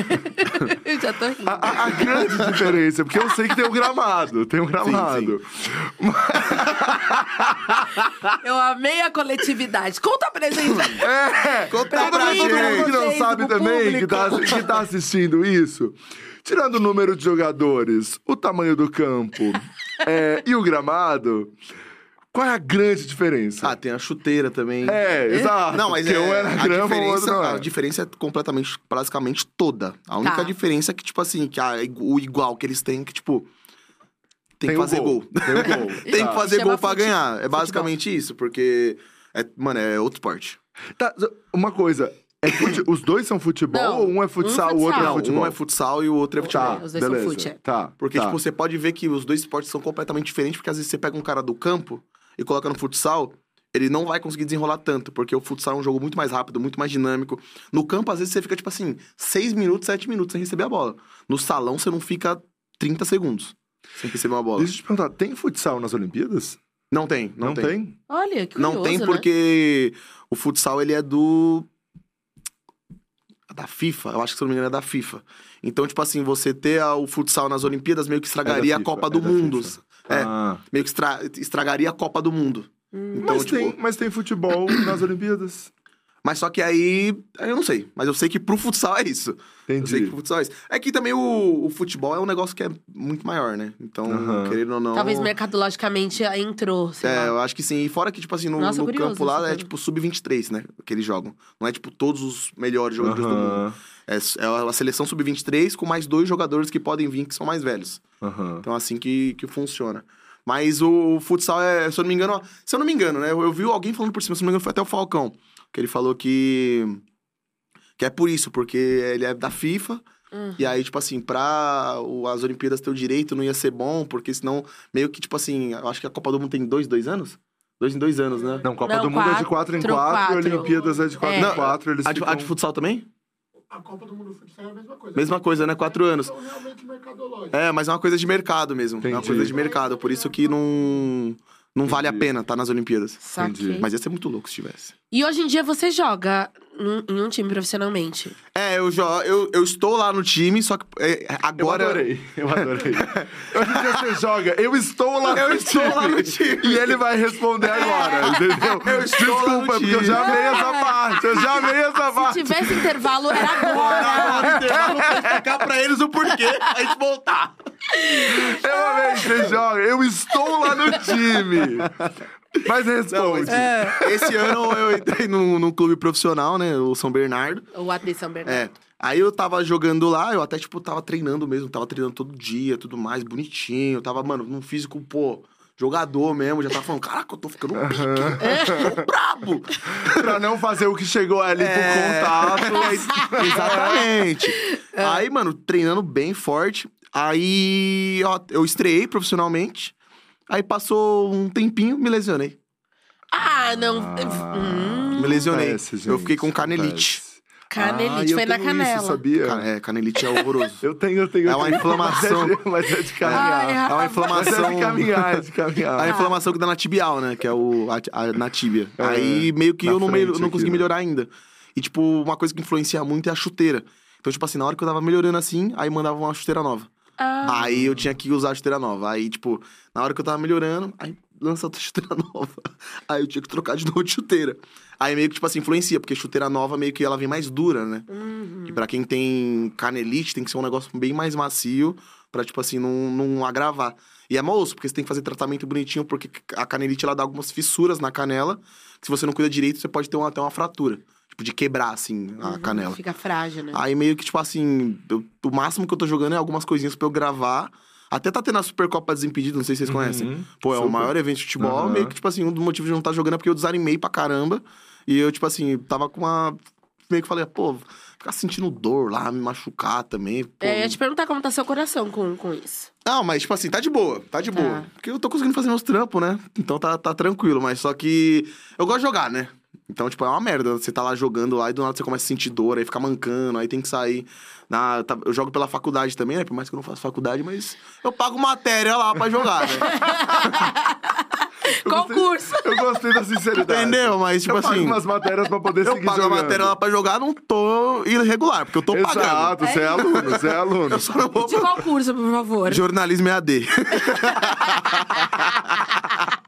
Eu já tô rindo. a, a- a grande diferença, porque eu sei que tem o gramado, tem o gramado. Eu amei a coletividade. Conta pra gente. É, Conta pra pra todo mundo gente. que não sabe também, que tá, que tá assistindo isso. Tirando o número de jogadores, o tamanho do campo é, e o gramado, qual é a grande diferença? Ah, tem a chuteira também. é, exato. Não, mas porque é, um é na a, grama, outro diferença, não é. a diferença é completamente, basicamente toda. A única Tá. diferença é que, tipo assim, que a- o igual que eles têm, que, tipo, tem, Tem que fazer gol. gol. Tem gol. tem Tá. que fazer Chama gol pra fute- ganhar. É basicamente isso, porque, é, mano, é outro esporte. Tá, uma coisa, é fute- os dois são futebol Não, ou um é um futsal, o outro é futsal. futebol? Um é futsal e o outro é futebol. Tá, Os dois são beleza. fute, é. Tá, Porque, tá. tipo, você pode ver que os dois esportes são completamente diferentes, porque às vezes você pega um cara do campo e coloca no futsal, ele não vai conseguir desenrolar tanto, porque o futsal é um jogo muito mais rápido, muito mais dinâmico. No campo, às vezes, você fica, tipo assim, 6 minutos, 7 minutos sem receber a bola. No salão, você não fica 30 segundos sem receber uma bola. Deixa eu te perguntar, tem futsal nas Olimpíadas? Não tem, não, tem. Olha, que Não curioso, tem né? porque o futsal, ele é do... Da FIFA, eu acho que se eu não me engano é da FIFA. Então, tipo assim, você ter a- o futsal nas Olimpíadas meio que estragaria a FIFA, Copa é do Mundo. FIFA. É, Ah. meio que estra- estragaria a Copa do Mundo. Hum. Então, mas, tipo, tem, mas tem futebol nas Olimpíadas. Mas só que aí, eu não sei. Mas eu sei que pro futsal é isso. Eu sei que Entendi. pro futsal é isso. É que também o, o futebol é um negócio que é muito maior, né? Então, Aham. querendo ou não. Talvez mercadologicamente entrou, sei É, lá. eu acho que sim. E fora que, tipo assim, no, Nossa, no curioso campo lá é tipo sub-23, né? Que eles jogam. Não é tipo todos os melhores jogadores do mundo. É, é a seleção sub-23 com mais dois jogadores que podem vir que são mais velhos. aham. Então, assim que, que funciona. Mas o, futsal é, se eu não me engano, se eu não me engano, né? Eu, eu vi alguém falando por cima, se eu não me engano, foi até o Falcão. Que ele falou que. Que é por isso, porque ele é da FIFA. Hum. E aí, tipo assim, pra o- as Olimpíadas ter o direito não ia ser bom, porque senão, meio que, tipo assim, eu acho que a Copa do Mundo tem dois, dois anos? Dois em dois anos, né? Não, Copa Não, do Mundo é de quatro, 4 em 4 e quatro. Olimpíadas é de 4 É. em 4. Eles A de, ficam... a de futsal também? A Copa do Mundo Futsal é a mesma coisa. Mesma coisa, né? Quatro anos. Mercadológicos. É, mas é uma coisa de mercado mesmo. É uma Entendi. coisa de mercado, por isso que não, não vale a pena estar nas Olimpíadas. Saquei. Mas ia ser muito louco se tivesse. E hoje em dia você joga num- em um time profissionalmente. É, eu, jo eu, eu estou lá no time, só que é, Eu agora. adorei, eu adorei. Hoje em dia você joga, eu estou lá Eu no estou time. lá no time. E ele vai responder agora, entendeu? Eu estou lá no Desculpa, porque eu já amei essa parte, eu já amei essa Se parte. tivesse intervalo, era agora. No intervalo pra explicar pra eles o porquê, a gente voltar. Eu amei, você joga. Eu estou lá no time. Mas responde. Esse ano eu entrei num, num clube profissional, né? O São Bernardo. O Atenção São Bernardo. É. Aí eu tava jogando lá, eu até, tipo, tava treinando mesmo, tava treinando todo dia, tudo mais, bonitinho. Tava, mano, num físico, pô, jogador mesmo, já tava falando, caraca, eu tô ficando um pique, tô brabo. Pra não fazer o que chegou ali É. por contato. Exatamente. Aí, mano, treinando bem forte. Aí, ó, eu estreiei profissionalmente. Aí passou um tempinho, me lesionei. Ah, não. Hum, Me lesionei. Acontece, eu fiquei com canelite. canelite, Ah, foi na canela. Isso, sabia? Ca- É, canelite é horroroso. Eu tenho, eu tenho. É uma inflamação. Mas é de, mas é de caminhar. Ai, É uma Mas é inflamação. de caminhar, é de caminhar. A inflamação que dá na tibial, né? Que é o, a, a- na tíbia. É, Aí meio que eu não, me- frente não aqui, consegui né? melhorar ainda. E, tipo, uma coisa que influencia muito é a chuteira. Então, tipo assim, na hora que eu tava melhorando assim, aí mandava uma chuteira nova. Ah, Aí eu tinha que usar a chuteira nova. Aí, tipo, na hora que eu tava melhorando, aí lança outra chuteira nova. Aí eu tinha que trocar de novo de chuteira. Aí meio que, tipo assim, influencia, porque chuteira nova meio que ela vem mais dura, né? uhum. E pra quem tem canelite, tem que ser um negócio bem mais macio pra, tipo assim, não, não agravar. E é moço, porque você tem que fazer tratamento bonitinho, porque a canelite, ela dá algumas fissuras na canela, se você não cuida direito, você pode ter uma, até uma fratura. Tipo, de quebrar, assim, a canela. Fica frágil, né? Aí meio que, tipo assim, eu- o máximo que eu tô jogando é algumas coisinhas pra eu gravar. Até tá tendo a Supercopa Desimpedido, não sei se vocês conhecem. Pô, é o super. maior evento de futebol. Meio que, tipo assim, um dos motivos de não estar jogando é porque eu desanimei pra caramba. E eu, tipo assim, tava com uma. Meio que falei, pô, ficar sentindo dor lá, me machucar também. Pô. É, eu ia te perguntar como tá seu coração com, com isso. Não, mas, tipo assim, tá de boa, tá de Tá. boa. Porque eu tô conseguindo fazer meus trampos, né? Então tá, tá tranquilo, mas só que eu gosto de jogar, né? Então, tipo, é uma merda. Você tá lá jogando lá e do nada você começa a sentir dor, aí fica mancando, aí tem que sair. Na, tá- eu jogo pela faculdade também, né? Por mais que eu não faça faculdade, mas eu pago matéria lá pra jogar, né? Qual curso? Eu gostei da sinceridade. Entendeu? Mas, tipo eu pago assim. umas matérias pra poder Eu seguir pago a jogando. matéria lá pra jogar, não tô irregular, porque eu tô pagando. Exato, você é aluno, você é aluno. Eu só não vou De qual curso, por favor? Jornalismo EAD.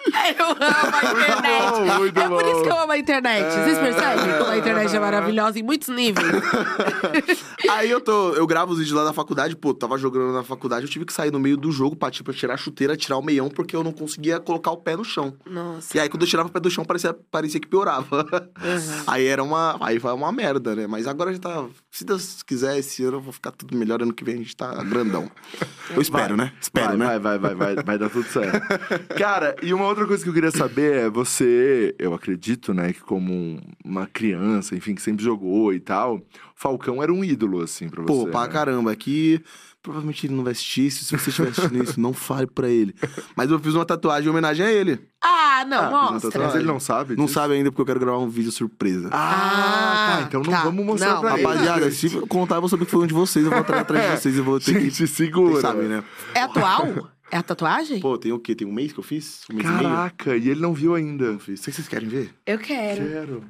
Eu amo a internet. bom, muito é por isso que eu amo a internet. Vocês percebem como a internet é maravilhosa em muitos níveis? Aí eu tô, eu gravo os vídeos lá da faculdade, pô, tava jogando na faculdade, eu tive que sair no meio do jogo pra, tipo, tirar a chuteira, tirar o meião, porque eu não conseguia colocar o pé no chão. Nossa. E aí, quando eu tirava o pé do chão, parecia, parecia que piorava. Aí era uma. Aí foi uma merda, né? Mas agora já tá. Se Deus quiser, esse ano eu vou ficar tudo melhor. Ano que vem a gente tá grandão. Eu espero, né? Espero, vai, né? Vai, vai, vai, vai, vai dar tudo certo. Cara, e uma outra coisa que eu queria saber é você, eu acredito, né, que como um- uma criança, enfim, que sempre jogou e tal, Falcão era um ídolo, assim, pra você. Pô, pra né? caramba. Aqui. Provavelmente ele não vai assistir isso. Se você estiver assistindo isso, não fale pra ele. Mas eu fiz uma tatuagem em homenagem a ele. Ah, não, Ah, mostra. Mas ele não sabe Não disso? sabe ainda porque eu quero gravar um vídeo surpresa. Ah, tá, então não tá. vamos mostrar Não, pra ele. Rapaziada, se eu contar, eu vou saber que foi um de vocês, eu vou atrás atrás de vocês, eu vou ter que. Gente, segura. Vocês sabem, né? É atual? É a tatuagem? Pô, tem o quê? Tem um mês que eu fiz? Um mês e meio? Caraca, e ele não viu ainda. Eu fiz. Vocês vocês querem ver? Eu quero. Quero.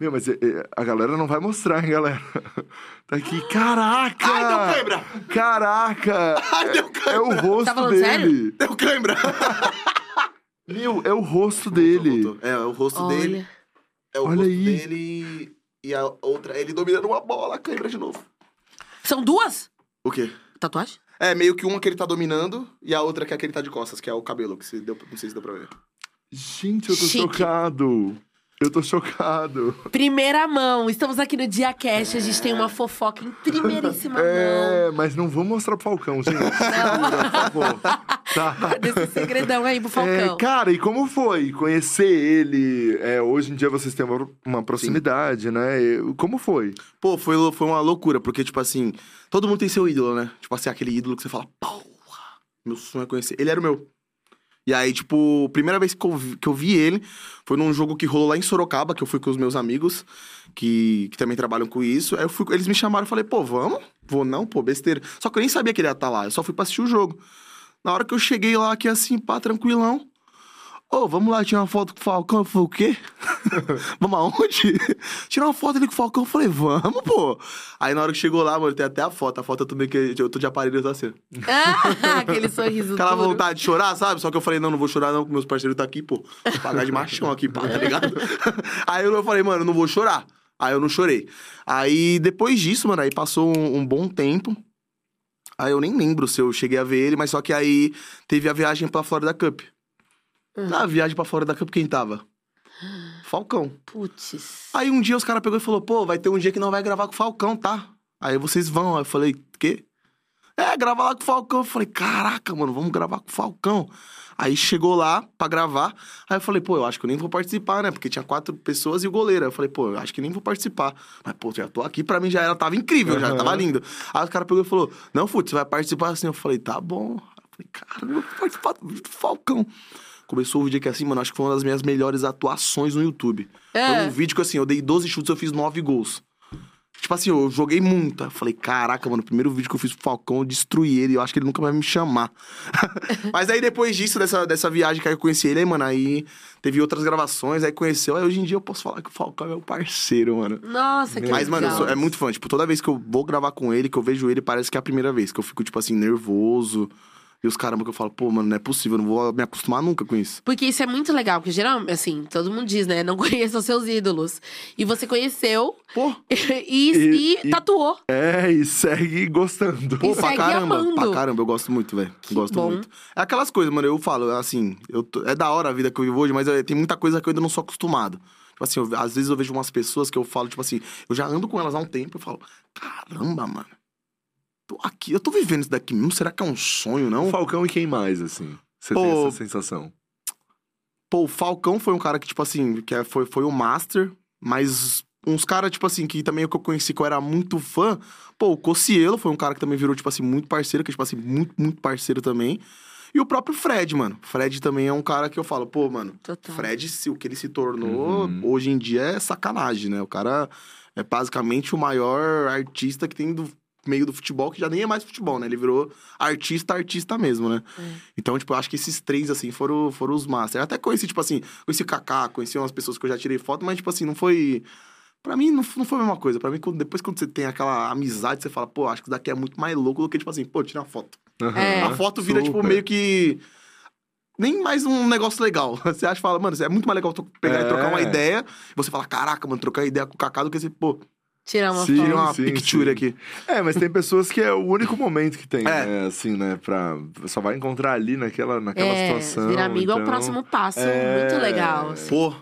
Meu, mas é, é, a galera não vai mostrar, hein, galera? Tá aqui. Caraca! Ai, deu cãibra! Caraca! Ai, deu É cãibra! o rosto Tá dele. sério? Deu cãibra! Meu, é o rosto dele. Voltou, voltou. É, o rosto dele. Olha. É o Olha rosto aí. dele e a outra, ele dominando uma bola, a cãibra de novo. São duas O quê? tatuagens? É, meio que uma que ele tá dominando e a outra que é a que ele tá de costas, que é o cabelo, que se deu, não sei se deu pra ver. Gente, eu tô Chique. chocado. Eu tô chocado. Primeira mão. Estamos aqui no Dia Cash. A gente tem uma fofoca em primeiríssima mão. É, mas não vou mostrar pro Falcão, gente. Segura, por favor. Tá. Desse segredão aí pro Falcão. É, cara, e como foi conhecer ele? É, hoje em dia vocês têm uma, uma proximidade, né? E Como foi? Pô, foi, foi uma loucura, porque, tipo assim, todo mundo tem seu ídolo, né? Tipo assim, aquele ídolo que você fala, porra, meu sonho é conhecer. Ele era o meu. E aí, tipo, primeira vez que eu, vi, que eu vi ele foi num jogo que rolou lá em Sorocaba, que eu fui com os meus amigos, que, que também trabalham com isso. Aí eu fui, eles me chamaram e falei, pô, vamos? Vou não, pô, besteira. Só que eu nem sabia que ele ia estar lá, eu só fui pra assistir o jogo. Na hora que eu cheguei lá, aqui assim, pá, tranquilão. Ô, vamos lá tirar uma foto com o Falcão. Eu falei, o quê? vamos aonde? tirar uma foto ali com o Falcão. Eu falei, vamos, pô. Aí na hora que chegou lá, mano, tem até a foto. A foto eu tô meio que. Eu tô de aparelho, eu tô assim. Ah, aquele sorriso Aquela duro. vontade de chorar, sabe? Só que eu falei, não, não vou chorar, não, porque meus parceiros tá aqui, pô. Vou pagar de machão aqui, pá, tá ligado? aí eu falei, mano, eu não vou chorar. Aí eu não chorei. Aí depois disso, mano, aí passou um, um bom tempo. Aí eu nem lembro se eu cheguei a ver ele, mas só que aí teve a viagem pra Florida Cup. Na viagem pra Florida Cup, quem tava? Falcão. Putz. Aí um dia os caras pegou e falou, pô, vai ter um dia que não vai gravar com o Falcão, tá? Aí vocês vão. Aí eu falei, quê? É, gravar lá com o Falcão. Eu falei, caraca, mano, vamos gravar com o Falcão. Aí chegou lá pra gravar. Aí eu falei, pô, eu acho que eu nem vou participar, né? Porque tinha quatro pessoas e o goleiro. Eu falei, pô, eu acho que nem vou participar. Mas, pô, já tô aqui, pra mim já era, tava incrível, já Aham. tava lindo. Aí os caras pegou e falou, não, Fute, você vai participar assim. Eu falei, tá bom. Eu falei, cara, eu vou participar do vídeo do Falcão. Começou o vídeo aqui assim, mano, acho que foi uma das minhas melhores atuações no YouTube. É. Foi um vídeo que assim, eu dei 12 chutes, eu fiz 9 gols. Tipo assim, eu joguei muito. Aí eu falei, caraca, mano, o primeiro vídeo que eu fiz pro Falcão, eu destruí ele. Eu acho que ele nunca vai me chamar. Mas aí depois disso, dessa, dessa viagem que eu conheci ele, aí, mano, aí teve outras gravações, aí conheceu. Aí hoje em dia eu posso falar que o Falcão é meu parceiro, mano. Nossa, que Mas, mano, eu legal. sou- é muito fã. Tipo, toda vez que eu vou gravar com ele, que eu vejo ele, parece que é a primeira vez. Que eu fico, tipo assim, nervoso. E os caramba que eu falo, pô, mano, não é possível, eu não vou me acostumar nunca com isso. Porque isso é muito legal, porque geralmente, assim, todo mundo diz, né? Não conheça os seus ídolos. E você conheceu Pô, e, E- e, tatuou. É, e segue gostando. Pô, E pra caramba, amando. pra caramba, eu gosto muito, velho. Gosto bom. muito. É aquelas coisas, mano, eu falo, assim, eu tô- é da hora a vida que eu vivo hoje, mas eu- tem muita coisa que eu ainda não sou acostumado. Tipo assim, eu- às vezes eu vejo umas pessoas que eu falo, tipo assim, eu já ando com elas há um tempo, eu falo, caramba, mano, tô aqui, eu tô vivendo isso daqui mesmo, será que é um sonho, O não? Falcão e quem mais, assim? Você Pô. tem essa sensação? Pô, o Falcão foi um cara que, tipo assim, que é- foi, foi o master, mas uns caras, tipo assim, que também que eu conheci, que eu era muito fã. Pô, o Cocielo foi um cara que também virou, tipo assim, muito parceiro, que é, tipo assim, muito, muito parceiro também. E o próprio Fred, mano. Fred também é um cara que eu falo, pô, mano, Total. Fred, se o que ele se tornou, Uhum. hoje em dia é sacanagem, né? O cara é basicamente o maior artista que tem do meio do futebol, que já nem é mais futebol, né? Ele virou artista, artista mesmo, né? É. Então, tipo, eu acho que esses três, assim, foram, foram os masters. Eu até conheci, tipo assim, conheci o Kaká, conheci umas pessoas que eu já tirei foto, mas, tipo assim, não foi... Pra mim, não, não foi a mesma coisa. Pra mim, quando- depois quando você tem aquela amizade, você fala, pô, acho que isso daqui é muito mais louco do que, tipo assim, pô, tirar uma foto. É. A foto vira, tipo, super. meio que. Nem mais um negócio legal. Você acha, fala, mano, é muito mais legal tu pegar É. e trocar uma ideia. E você fala, caraca, mano, trocar ideia com o Kaká do que você, pô, Tirar uma Sim. foto. tira uma sim, picture sim. aqui. É, mas tem pessoas que é o único momento que tem, É. né? Assim, né? Pra... Só vai encontrar ali naquela, naquela É, situação. virar amigo é o então- próximo passo. É. Muito legal. assim. Pô.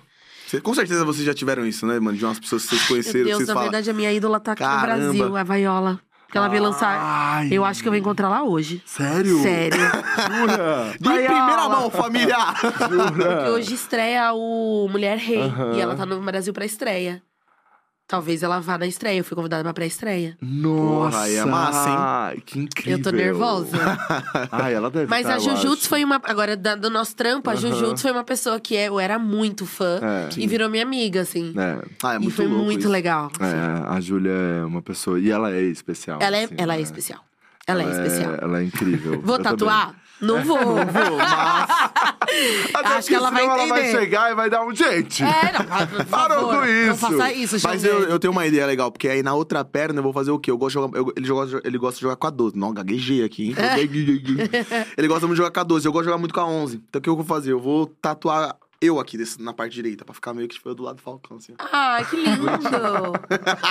com certeza vocês já tiveram isso, né, mano? De umas pessoas que vocês Meu conheceram, Deus, que vocês na falam. verdade, a minha ídola tá aqui Caramba. no Brasil, a Vaiola. Que ela veio lançar. Ai, Eu acho que eu vou encontrar lá hoje. Sério? Sério. Jura? De primeira mão, família! Porque Jura? hoje estreia o Mulher Rei. Aham. E ela tá no Brasil pra estreia. Talvez ela vá na estreia. Eu fui convidada pra pré-estreia. Nossa, é massa, hein? Ai, que incrível. Eu tô nervosa. Ai, ela deve Mas tá, a Jujutsu foi uma. Agora, da- do nosso trampo, a. Jujutsu foi uma pessoa que eu era muito fã. É. E virou minha amiga, assim. É, Ah, é muito e foi louco muito isso. legal. assim. é, a Júlia é uma pessoa... E ela é especial. Ela, é, assim, ela é né? especial. Ela, é especial. Ela é incrível. Vou Eu tatuar? Não vou. Vou, mas. Até Acho que ela vai ela vai entender. chegar e vai dar um gente. É, não, por Parou favor, com isso. Não faça isso, Mas eu, eu tenho uma ideia legal, porque aí na outra perna eu vou fazer o quê? Eu gosto de jogar. eu- ele, joga, ele gosta de jogar com a 12. Não, gaguejei aqui, hein? ele gosta muito de jogar com a 12. Eu gosto de jogar muito com a 11. Então o que eu vou fazer? Eu vou tatuar eu aqui desse- na parte direita, pra ficar meio que tipo, eu do lado do Falcão, assim. Ai, que lindo.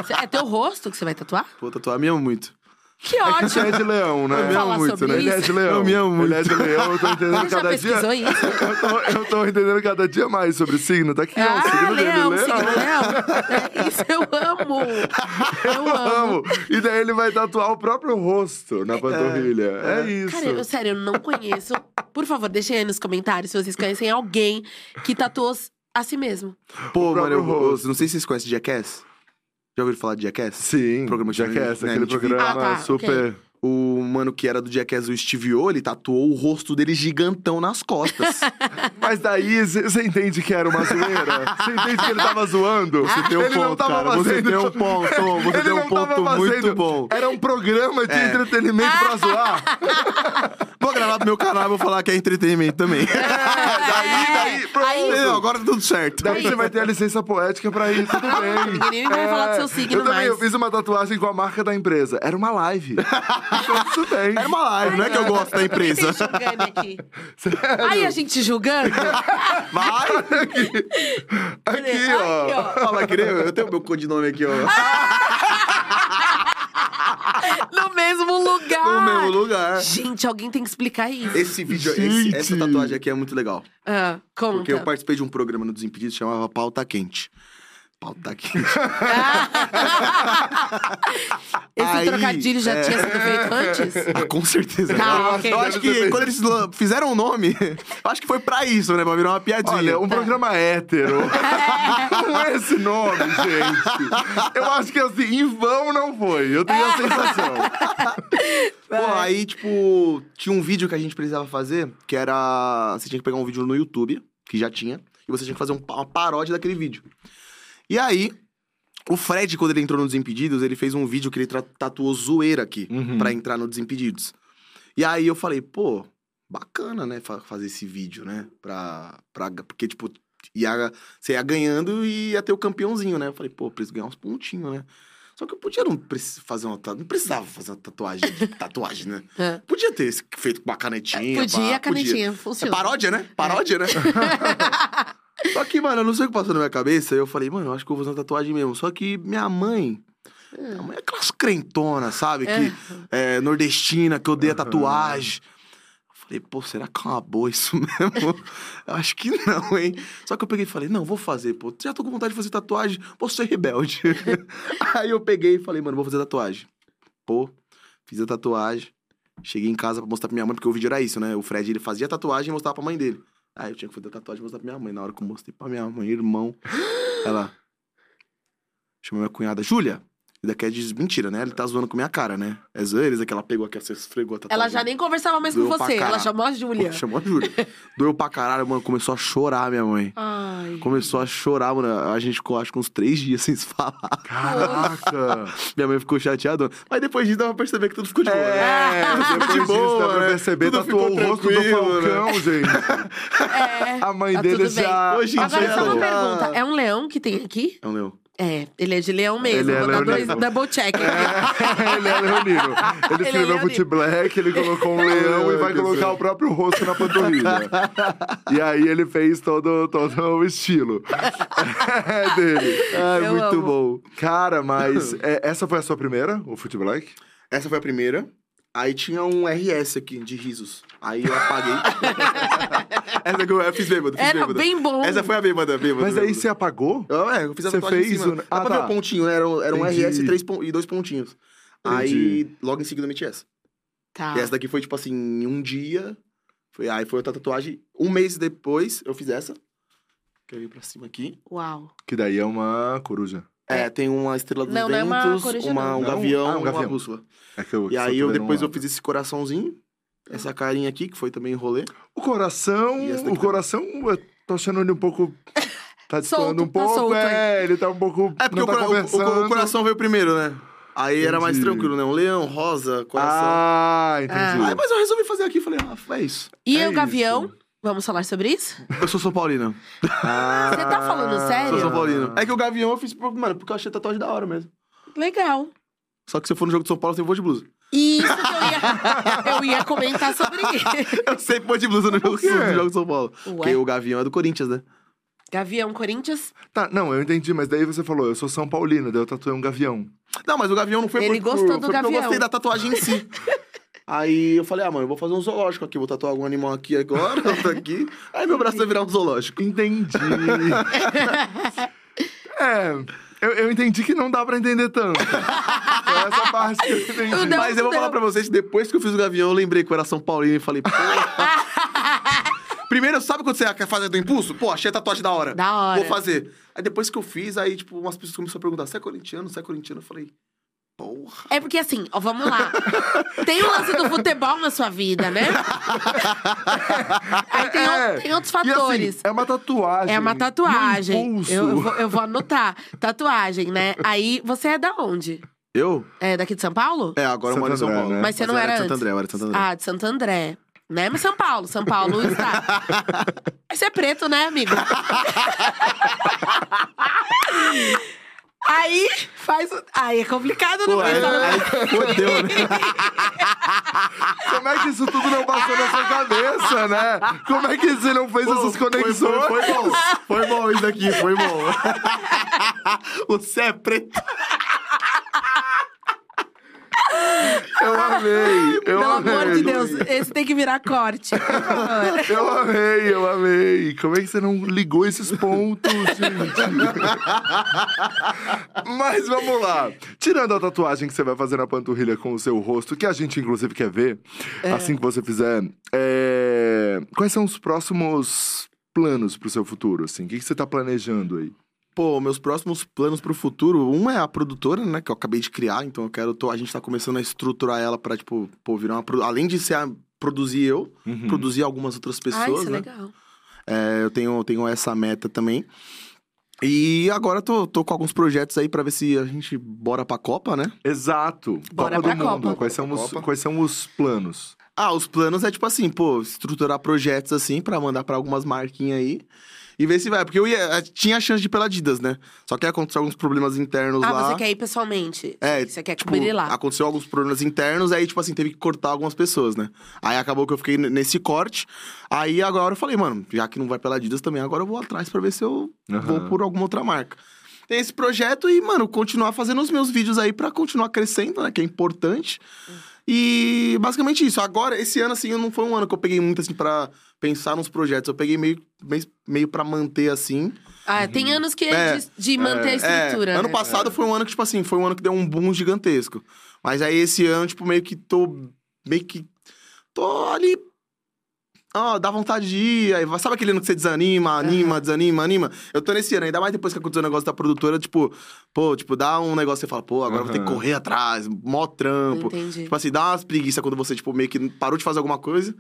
Cê- é teu rosto que você vai tatuar? Vou tatuar, me amo muito. Que É que você ótimo. é de leão, né? Vamos me amo falar muito, né? Ele é de leão. Eu me amo Ele é de leão, eu tô entendendo Você já cada dia. pesquisou isso? Eu tô, eu tô entendendo cada dia mais sobre o signo. Tá aqui, ó, o Ah, signo dele, leão, leão. signo leão. É isso eu amo. Eu amo. Amo. E daí ele vai tatuar o próprio rosto na panturrilha. É, isso. Cara, eu, sério, eu não conheço. Por favor, deixem aí nos comentários se vocês conhecem alguém que tatuou a si mesmo. Pô, O mano, eu, próprio eu rosto. não sei se vocês conhecem Jackass. Já ouviram falar de Jackass? Sim, Programa de- Jackass, né, aquele MTV. programa Ah, tá, super... O mano que era do Jackass, o Steve O, ele tatuou o rosto dele gigantão nas costas. Mas daí você entende que era uma zoeira? Você entende que ele tava zoando? Você tem um ele não ponto, tava cara. Você fazendo... tem um ponto. Você ele tem um não tava ponto muito fazendo- bom. Era um programa de É. entretenimento pra zoar. vou gravar pro meu canal e vou falar que é entretenimento também. daí, daí, pronto. aí- Não, agora tá tudo certo. Daí você vai ter a licença poética pra ir, tudo bem. Ninguém vai falar do seu signo Eu também, mais. eu fiz uma tatuagem com a marca da empresa. Era uma live. Tudo bem. Era uma live, não é que eu gosto da empresa. Julgando aqui. Aí a gente julgando. Vai! Aqui, ó. Ah, vai querer? Eu tenho meu codinome aqui, ó. No mesmo lugar. No mesmo lugar. Gente, alguém tem que explicar isso. Esse vídeo, Gente. esse- essa tatuagem aqui é muito legal. Ah, conta. Porque eu participei de um programa no Desimpedidos que chamava Pauta Quente. Pauta Quente. Esse Aí, trocadilho já é. tinha sido feito antes? Ah, com certeza. Tá, eu, ok. eu acho que quando eles fizeram o nome, eu acho que foi pra isso, né? Pra virar uma piadinha. Olha, um programa hétero. Com esse nome, gente. Eu acho que assim, em vão não foi. Eu tenho a sensação. Pô, aí, tipo, tinha um vídeo que a gente precisava fazer, que era. Você tinha que pegar um vídeo no YouTube, que já tinha, e você tinha que fazer um uma paródia daquele vídeo. E aí, o Fred, quando ele entrou no Desimpedidos, ele fez um vídeo que ele tatuou zoeira aqui, Uhum. pra entrar no Desimpedidos. E aí eu falei, pô, bacana, né, fa- fazer esse vídeo, né? Pra, pra, porque, tipo, ia, você ia ganhando e ia ter o campeãozinho, né? Eu falei, pô, preciso ganhar uns pontinhos, né? Só que eu podia não fazer uma tatuagem. Não precisava fazer uma tatuagem, tatuagem, né? Ah. Podia ter feito com uma canetinha. Podia, pá, a canetinha, É funciona. paródia, né? Paródia, né? Só que, mano, eu não sei o que passou na minha cabeça. Eu falei, mano, eu acho que eu vou fazer uma tatuagem mesmo. Só que minha mãe. Minha mãe é aquelas crentonas, sabe? Que é nordestina, que odeia tatuagem. Falei, pô, será que é uma boa isso mesmo? acho que não, hein? Só que eu peguei e falei, não, vou fazer, pô. Já tô com vontade de fazer tatuagem, vou ser rebelde. Aí eu peguei e falei, mano, vou fazer tatuagem. Pô, fiz a tatuagem. Cheguei em casa pra mostrar pra minha mãe, porque o vídeo era isso, né? O Fred, ele fazia tatuagem e mostrava pra mãe dele. Aí eu tinha que fazer a tatuagem e mostrar pra minha mãe. Na hora que eu mostrei pra minha mãe, irmão, ela chamou minha cunhada, Júlia. E daqui é de mentira, né? Ele tá zoando com minha cara, né? É zoeira, que ela pegou aqui, você esfregou a tatuagem. Ela já nem conversava mais com Doeu pra você. Ela chamou a Júlia. Pô, chamou a Júlia. Doeu pra caralho, mano. Começou a chorar, minha mãe. Ai. Começou a chorar, mano. A gente ficou, acho que uns três dias sem se falar. Caraca. Minha mãe ficou chateada. Mas depois disso dá pra perceber que tudo ficou de boa, né? É, depois de disso boa, dá pra né? perceber, Tudo tatuou o ficou rosto do né? Falcão, gente. É. A mãe Tá dele já... Hoje em Agora dia- só uma pergunta. É um leão que tem aqui? É um leão. É, ele é de leão mesmo. Ele é Vou dar dois leonino. double check aqui. ele é leonino. Ele escreveu leonino. Foot Black, ele colocou um leão e vai colocar o próprio rosto na panturrilha. e aí ele fez todo, todo o estilo é dele. Ai, Eu muito amo. bom. Cara, mas é, essa foi a sua primeira, o Foot Black? Essa foi a primeira. Aí tinha um RS aqui, de risos. Aí eu apaguei. Essa que eu, eu fiz bêbado, fiz Era bêbado. bem bom. Essa foi a bêbada, bêbada. Mas aí você apagou? Eu, é, eu fiz a Você tatuagem fez em cima. o- Dá Ah, pra ver tá. o pontinho, né? Era, um- era um Entendi. RS e, três pon- e dois pontinhos. Aí, logo em seguida, eu meti essa. Tá. E essa daqui foi, tipo assim, em um dia. Foi, aí foi outra tatuagem. Um mês depois, eu fiz essa. Que eu vim pra cima aqui. Uau. Que daí é uma coruja. É, tem uma estrela dos Não, não é uma ventos, coruja, uma, um Não? gavião, Ah, um uma gavião. bússola. É que eu E aí, eu, depois eu fiz esse coraçãozinho. Essa carinha aqui, que foi também rolê. O coração, o coração, eu tô achando ele um pouco... Tá Solto, destoando um tá pouco, solto é, ele tá um pouco... É, porque não o, tá cora- o- o- o coração veio primeiro, né? Aí era mais Entendi. tranquilo, né? Um leão, rosa, coração. Ah, entendi. Aí, mas eu resolvi fazer aqui e falei, ah, é isso. E É o gavião? isso. Vamos falar sobre isso? Eu sou São Paulino. Ah, Você tá falando sério? Sou São Paulino. É que o Gavião eu fiz, por- mano, porque eu achei a tatuagem da hora mesmo. Legal. Só que se eu for no jogo de São Paulo, eu sempre vou de blusa. Isso que eu ia, eu ia comentar sobre isso. Eu sempre vou de blusa no jogo, no jogo de São Paulo. Ué. Porque o Gavião é do Corinthians, né? Gavião Corinthians? Tá, não, eu entendi, mas daí você falou, eu sou São Paulino, daí eu tatuei um gavião. Não, mas o Gavião não foi Ele por, gostou por, do foi porque eu Gavião. gostei da tatuagem em si. Aí eu falei, ah, mano, eu vou fazer um zoológico aqui. Vou tatuar algum animal aqui agora, outro aqui. Aí meu braço vai virar um zoológico. Entendi. é, eu, eu entendi que não dá pra entender tanto. Foi essa parte que eu entendi. Não, Mas eu vou não. falar pra vocês que depois que eu fiz o Gavião, eu lembrei que eu era São Paulino e falei, pô. Primeiro, sabe quando você quer fazer do impulso? Pô, achei a tatuagem da hora. Da hora. Vou fazer. Aí depois que eu fiz, aí, tipo, umas pessoas começaram a perguntar: você é corintiano? Você é corintiano? Eu falei, porra. É porque assim, ó, vamos lá. Tem o lance do futebol na sua vida, né? Aí tem, o- tem outros É. E fatores. assim, é uma tatuagem. É uma tatuagem. Eu, eu vou, eu vou anotar. Tatuagem, né? Aí você é da onde? Eu? É daqui de São Paulo? É, agora eu moro em São Santo André, Paulo. né? Mas você não eu era de Santo antes? André, eu era de Santo André. Ah, de Santo André. Né? Mas São Paulo, São Paulo está. Você é preto, né, amigo? Aí faz. o- Aí é complicado, não Pô, aí, né? aí fodeu, né? Como é que isso tudo não passou na sua cabeça, né? Como é que você não fez essas Foi, conexões? foi, foi bom. Foi bom isso aqui, foi bom. Você é preto. Eu amei, eu Pelo amei. amor de Deus, esse tem que virar corte. por favor. Eu amei, eu amei. Como é que você não ligou esses pontos, gente? Mas vamos lá. Tirando a tatuagem que você vai fazer na panturrilha com o seu rosto, que a gente inclusive quer ver, assim que você fizer, é, quais são os próximos planos pro seu futuro, assim? O que que você tá planejando aí? Pô, meus próximos planos pro futuro, um é a produtora, né, que eu acabei de criar, então eu quero, tô, a gente tá começando a estruturar ela pra, tipo, pô, virar uma, além de ser a, produzir eu, Uhum. produzir algumas outras pessoas, Ai, isso é né? legal. É, eu tenho, tenho essa meta também. E agora tô, tô com alguns projetos aí pra ver se a gente bora pra Copa, né? Exato. Bora Copa pra do Mundo. Copa. Quais são, Copa. os, quais são os planos? Ah, os planos é tipo assim, pô, estruturar projetos assim pra mandar pra algumas marquinhas aí. E ver se vai. Porque eu ia, tinha a chance de ir pela Adidas, né? Só que aconteceu alguns problemas internos Ah, lá. você quer ir pessoalmente? É, Você quer tipo, cobrir lá? aconteceu alguns problemas internos, aí, tipo assim, teve que cortar algumas pessoas, né? Aí acabou que eu fiquei nesse corte. Aí agora eu falei, mano, já que não vai pela Adidas também, agora eu vou atrás pra ver se eu Aham. vou por alguma outra marca. Tem esse projeto e, mano, continuar fazendo os meus vídeos aí pra continuar crescendo, né? Que é importante. E basicamente isso. Agora, esse ano, assim, não foi um ano que eu peguei muito, assim, pra pensar nos projetos. Eu peguei meio, meio, meio pra manter, assim. Ah, tem anos que é, É, de, de manter a estrutura. É, ano né? passado foi um ano que, tipo assim, foi um ano que deu um boom gigantesco. Mas aí esse ano, tipo, meio que tô. Meio que. Tô ali. Ó, dá vontade de ir. Aí, sabe aquele ano que você desanima, anima, desanima, anima? Eu tô nesse ano, ainda mais depois que aconteceu o negócio da produtora, tipo, pô, tipo, dá um negócio, você fala, pô, agora eu vou ter que correr atrás, mó trampo. Entendi. Tipo assim, dá umas preguiças quando você, tipo, meio que parou de fazer alguma coisa.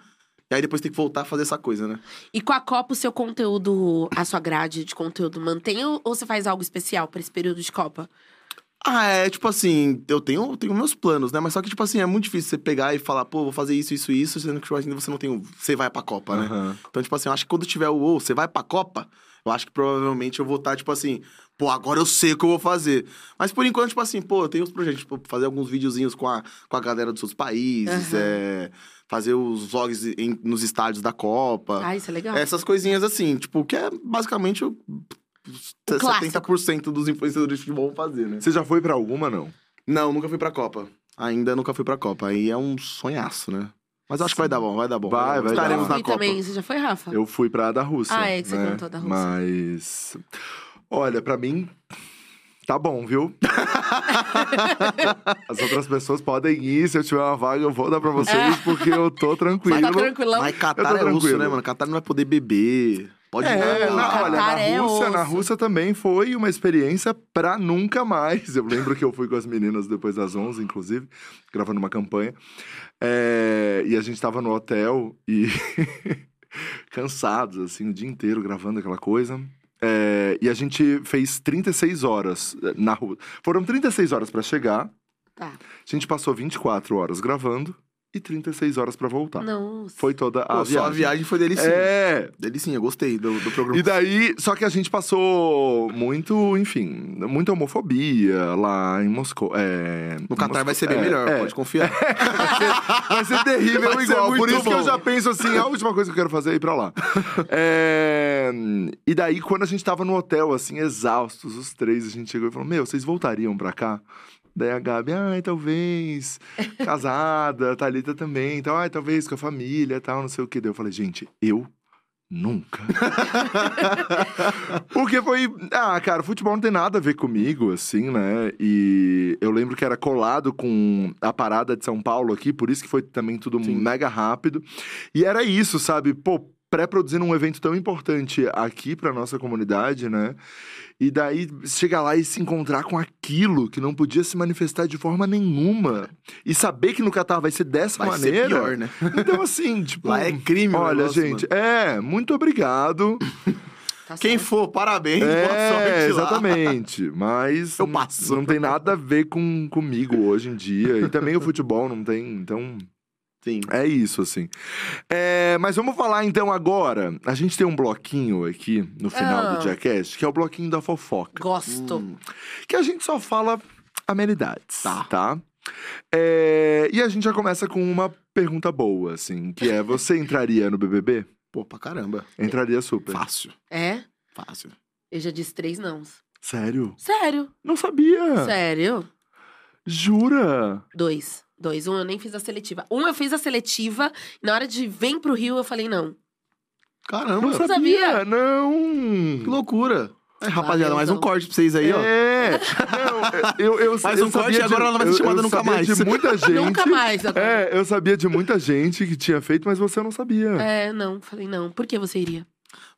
E aí depois tem que voltar a fazer essa coisa, né? E com a Copa, o seu conteúdo, a sua grade de conteúdo mantém ou, ou você faz algo especial pra esse período de Copa? Ah, é tipo assim, eu tenho, tenho meus planos, né? Mas só que, tipo assim, é muito difícil você pegar e falar, pô, vou fazer isso, isso, isso, sendo que tipo, ainda você não tem o. Você vai pra Copa, né? Aham. Então, tipo assim, eu acho que quando tiver o ou, você vai pra Copa, eu acho que provavelmente eu vou estar, tipo assim, pô, agora eu sei o que eu vou fazer. Mas por enquanto, tipo assim, pô, eu tenho os projetos, tipo, fazer alguns videozinhos com a, com a galera dos outros países, Aham. é, fazer os vlogs em- nos estádios da Copa. Ah, isso é legal. Essas coisinhas assim, tipo, que é basicamente o. clássico. 70% dos influenciadores de futebol vão fazer, né? Você já foi pra alguma, não? Não, nunca fui pra Copa. Ainda nunca fui pra Copa. Aí é um sonhaço, né? Mas acho que vai dar bom, vai dar bom. Vai, dar vai dar. Estaremos eu na fui Copa. também. Você já foi, Rafa? Eu fui pra da Rússia. Ah, é que você né? contou da Rússia. Mas. Olha, pra mim. Tá bom, viu? As outras pessoas podem ir, se eu tiver uma vaga, eu vou dar pra vocês, porque eu tô tranquilo. Tá tranquilão? Mas Catar é russo, tranquilo. né, mano? Catar não vai poder beber. Pode É, ir na, olha, na é Rússia, na. Rússia também foi uma experiência pra nunca mais. Eu lembro que eu fui com as meninas depois das 11, inclusive, gravando uma campanha. É, e a gente tava no hotel e cansados, assim, o dia inteiro gravando aquela coisa. É, e a gente fez 36 horas eh, na rua. Foram 36 horas pra chegar. Tá. A gente passou 24 horas gravando e 36 horas pra voltar. Não. Foi toda a Pô, viagem. só a viagem foi delicinha. É, Delicinha, gostei do, do programa. e daí, só que a gente passou muito, enfim, muita homofobia lá em Moscou. É, No Catar Moscou- vai ser bem é, melhor, é. pode confiar. Vai ser terrível Vai ser igual. Por muito isso que eu bom. já penso assim, a última coisa que eu quero fazer é ir pra lá. É, E daí, quando a gente tava no hotel, assim, exaustos, os três, a gente chegou e falou: Meu, vocês voltariam pra cá? Daí a Gabi, ai, talvez, casada, Thalita também, então, ai, talvez com a família e tal, não sei o que. Daí eu falei, gente, eu nunca. Porque foi. Ah, cara, futebol não tem nada a ver comigo, assim, né? E eu lembro que era colado com a parada de São Paulo aqui, por isso que foi também tudo Sim. mega rápido. E era isso, sabe? Pô, pré-produzindo um evento tão importante aqui pra nossa comunidade, né? E daí chegar lá e se encontrar com aquilo que não podia se manifestar de forma nenhuma. E saber que no Catar vai ser dessa Vai ser maneira. pior, né? Então, assim, tipo. Lá é crime, Olha, negócio, gente, é, muito obrigado. Tá Quem for, parabéns, boa É, sorte lá. exatamente. Mas Eu passo. não tem nada a ver com comigo hoje em dia. E também o futebol não tem, então. Sim. É isso, assim. É, mas vamos falar então agora. A gente tem um bloquinho aqui no final Ah. do Diacast, que é o bloquinho da fofoca. Gosto. Hum. Que a gente só fala amenidades, Tá. tá? É, e a gente já começa com uma pergunta boa, assim, que é: você entraria no BBB? Pô, pra caramba. Entraria super. Fácil. É? Fácil. Eu já disse três não. Sério? Sério. Não sabia. Sério. Jura? Dois. Dois. Um eu nem fiz a seletiva. Um eu fiz a seletiva. E na hora de vem pro Rio, eu falei não. Caramba. Não sabia, sabia? não. Que loucura. É, rapaziada, Valeu, mais um então. corte pra vocês aí, ó. É, não, eu, eu, Mais eu um corte e agora ela não vai ser eu- chamada eu nunca sabia mais. de muita gente. Nunca mais agora. É, eu sabia de muita gente que tinha feito, mas você não sabia. É, não. Falei não. Por que você iria?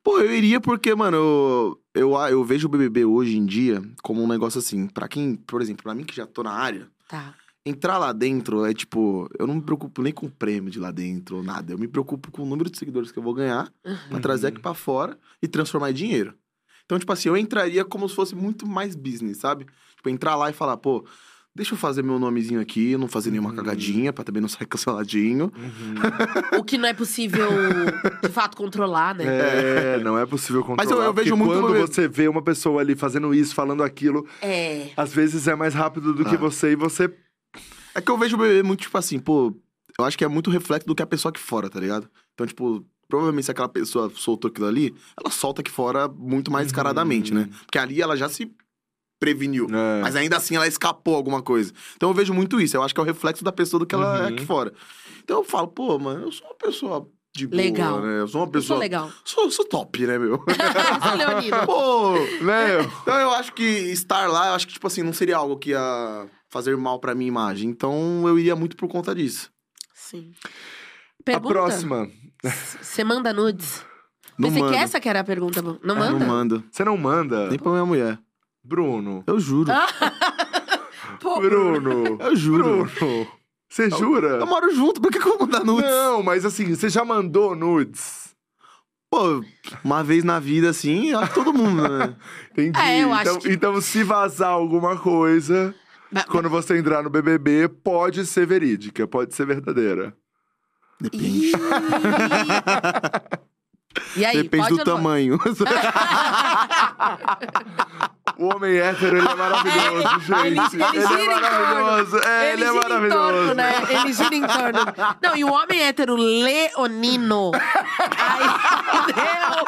Pô, eu iria porque, mano, eu, eu, eu vejo o BBB hoje em dia como um negócio assim. Pra quem, por exemplo, pra mim que já tô na área, Tá. Entrar lá dentro é tipo, eu não me preocupo nem com o prêmio de lá dentro ou nada. Eu me preocupo com o número de seguidores que eu vou ganhar Uhum. pra trazer aqui pra fora e transformar em dinheiro. Então, tipo assim, eu entraria como se fosse muito mais business, sabe? Tipo, entrar lá e falar, pô, deixa eu fazer meu nomezinho aqui, não fazer nenhuma Uhum. cagadinha pra também não sair canceladinho. O que não é possível, de fato, controlar, né? É, não é possível controlar. Mas eu- eu vejo muito quando você vê uma pessoa ali fazendo isso, falando aquilo, É. às vezes é mais rápido do que Ah. você e você. É que eu vejo o bebê muito, tipo assim, pô, eu acho que é muito reflexo do que a pessoa aqui fora, tá ligado? Então, tipo, provavelmente se aquela pessoa soltou aquilo ali, ela solta aqui fora muito mais descaradamente, né? Porque ali ela já se preveniu. É. Mas ainda assim ela escapou alguma coisa. Então eu vejo muito isso. Eu acho que é o reflexo da pessoa do que ela é Uhum. aqui fora. Então eu falo, pô, mano, eu sou uma pessoa de boa, Legal. né? Eu sou uma Eu sou pessoa. legal. Sou, sou top, né, meu? Eu sou leonino. pô, Né? então eu acho que estar lá, eu acho que, tipo assim, não seria algo que ia fazer mal pra minha imagem. Então eu iria muito por conta disso. Sim. A Pergunta. próxima. Você manda nudes? Não Pensei mando. que essa que era a pergunta. Não Não manda? mando. Você não manda? Nem pra minha mulher. Bruno. Eu juro. Ah. Pô, Bruno. Eu juro. Bruno. Você jura? Eu moro junto, por que, que eu vou mandar nudes? Não, mas assim, você já mandou nudes? Pô, uma vez na vida, assim, eu acho que todo mundo, né? Entendi. É, eu acho então, que- então, se vazar alguma coisa, Mas- quando você entrar no BBB, pode ser verídica, pode ser verdadeira. Depende. E aí, Depende pode do tamanho. O homem hétero, ele é maravilhoso, É, gente. ele, ele é gira em maravilhoso. torno. É, ele, é gira em maravilhoso. torno, né? Ele gira em torno. Não, e o homem hétero leonino. Aí, deu.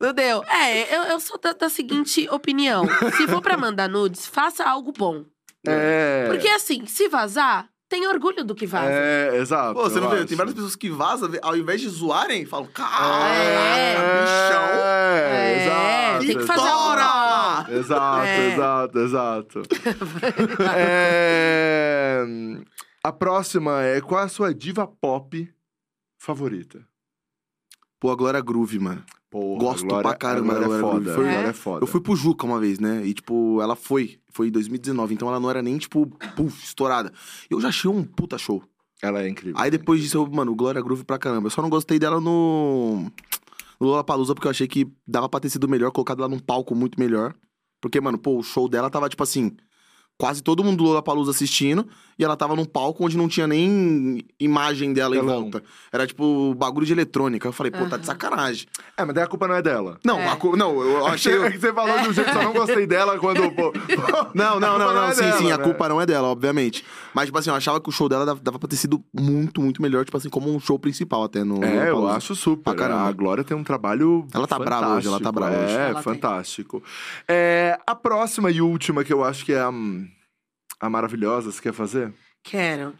Não deu. É, eu, eu sou da, da seguinte opinião. Se for pra mandar nudes, faça algo bom. É. Porque assim, se vazar, tem orgulho do que vaza. É, exato. Pô, você não vê? Tem várias pessoas que vazam, ao invés de zoarem, falam, cara, É, bichão. é, É, exato. tem que fazer exato. Tora! Exato, É. exato, exato. É, A próxima é qual é a sua diva pop favorita? Pô, a Glória Groove, mano. Porra, Gosto Glória- pra caramba a Glória da é Glória foda. Groove. a Foi- Glória é foda. Eu fui pro Juca uma vez, né? E, tipo, ela foi. Foi em 2019, então ela não era nem, tipo, puf, estourada. Eu já achei um puta show. Ela é incrível. Aí depois disso, eu, mano, Glória Groove pra caramba. Eu só não gostei dela no. No Lollapalooza, porque eu achei que dava pra ter sido melhor, colocado ela num palco muito melhor. Porque, mano, pô, o show dela tava, tipo assim. Quase todo mundo do Lollapalooza assistindo. E ela tava num palco onde não tinha nem imagem dela em Telão. volta. Era, tipo, bagulho de eletrônica. Eu falei, pô, tá de sacanagem. É, mas daí a culpa não é dela. Não, É. a co- não eu achei. É que você falou de um jeito que eu não gostei dela quando. pô, Não, não, A não, culpa não, é sim, dela, sim, a né? culpa não é dela, obviamente. Mas, tipo assim, eu achava que o show dela dava, dava pra ter sido muito, muito melhor, tipo assim, como um show principal até no. É, eu acho super. Caramba. A Glória tem um trabalho. Ela tá brava hoje, ela tá brava hoje. É, Ela tem. fantástico. É, a próxima e última que eu acho que é a, a maravilhosa, você quer fazer? Quero.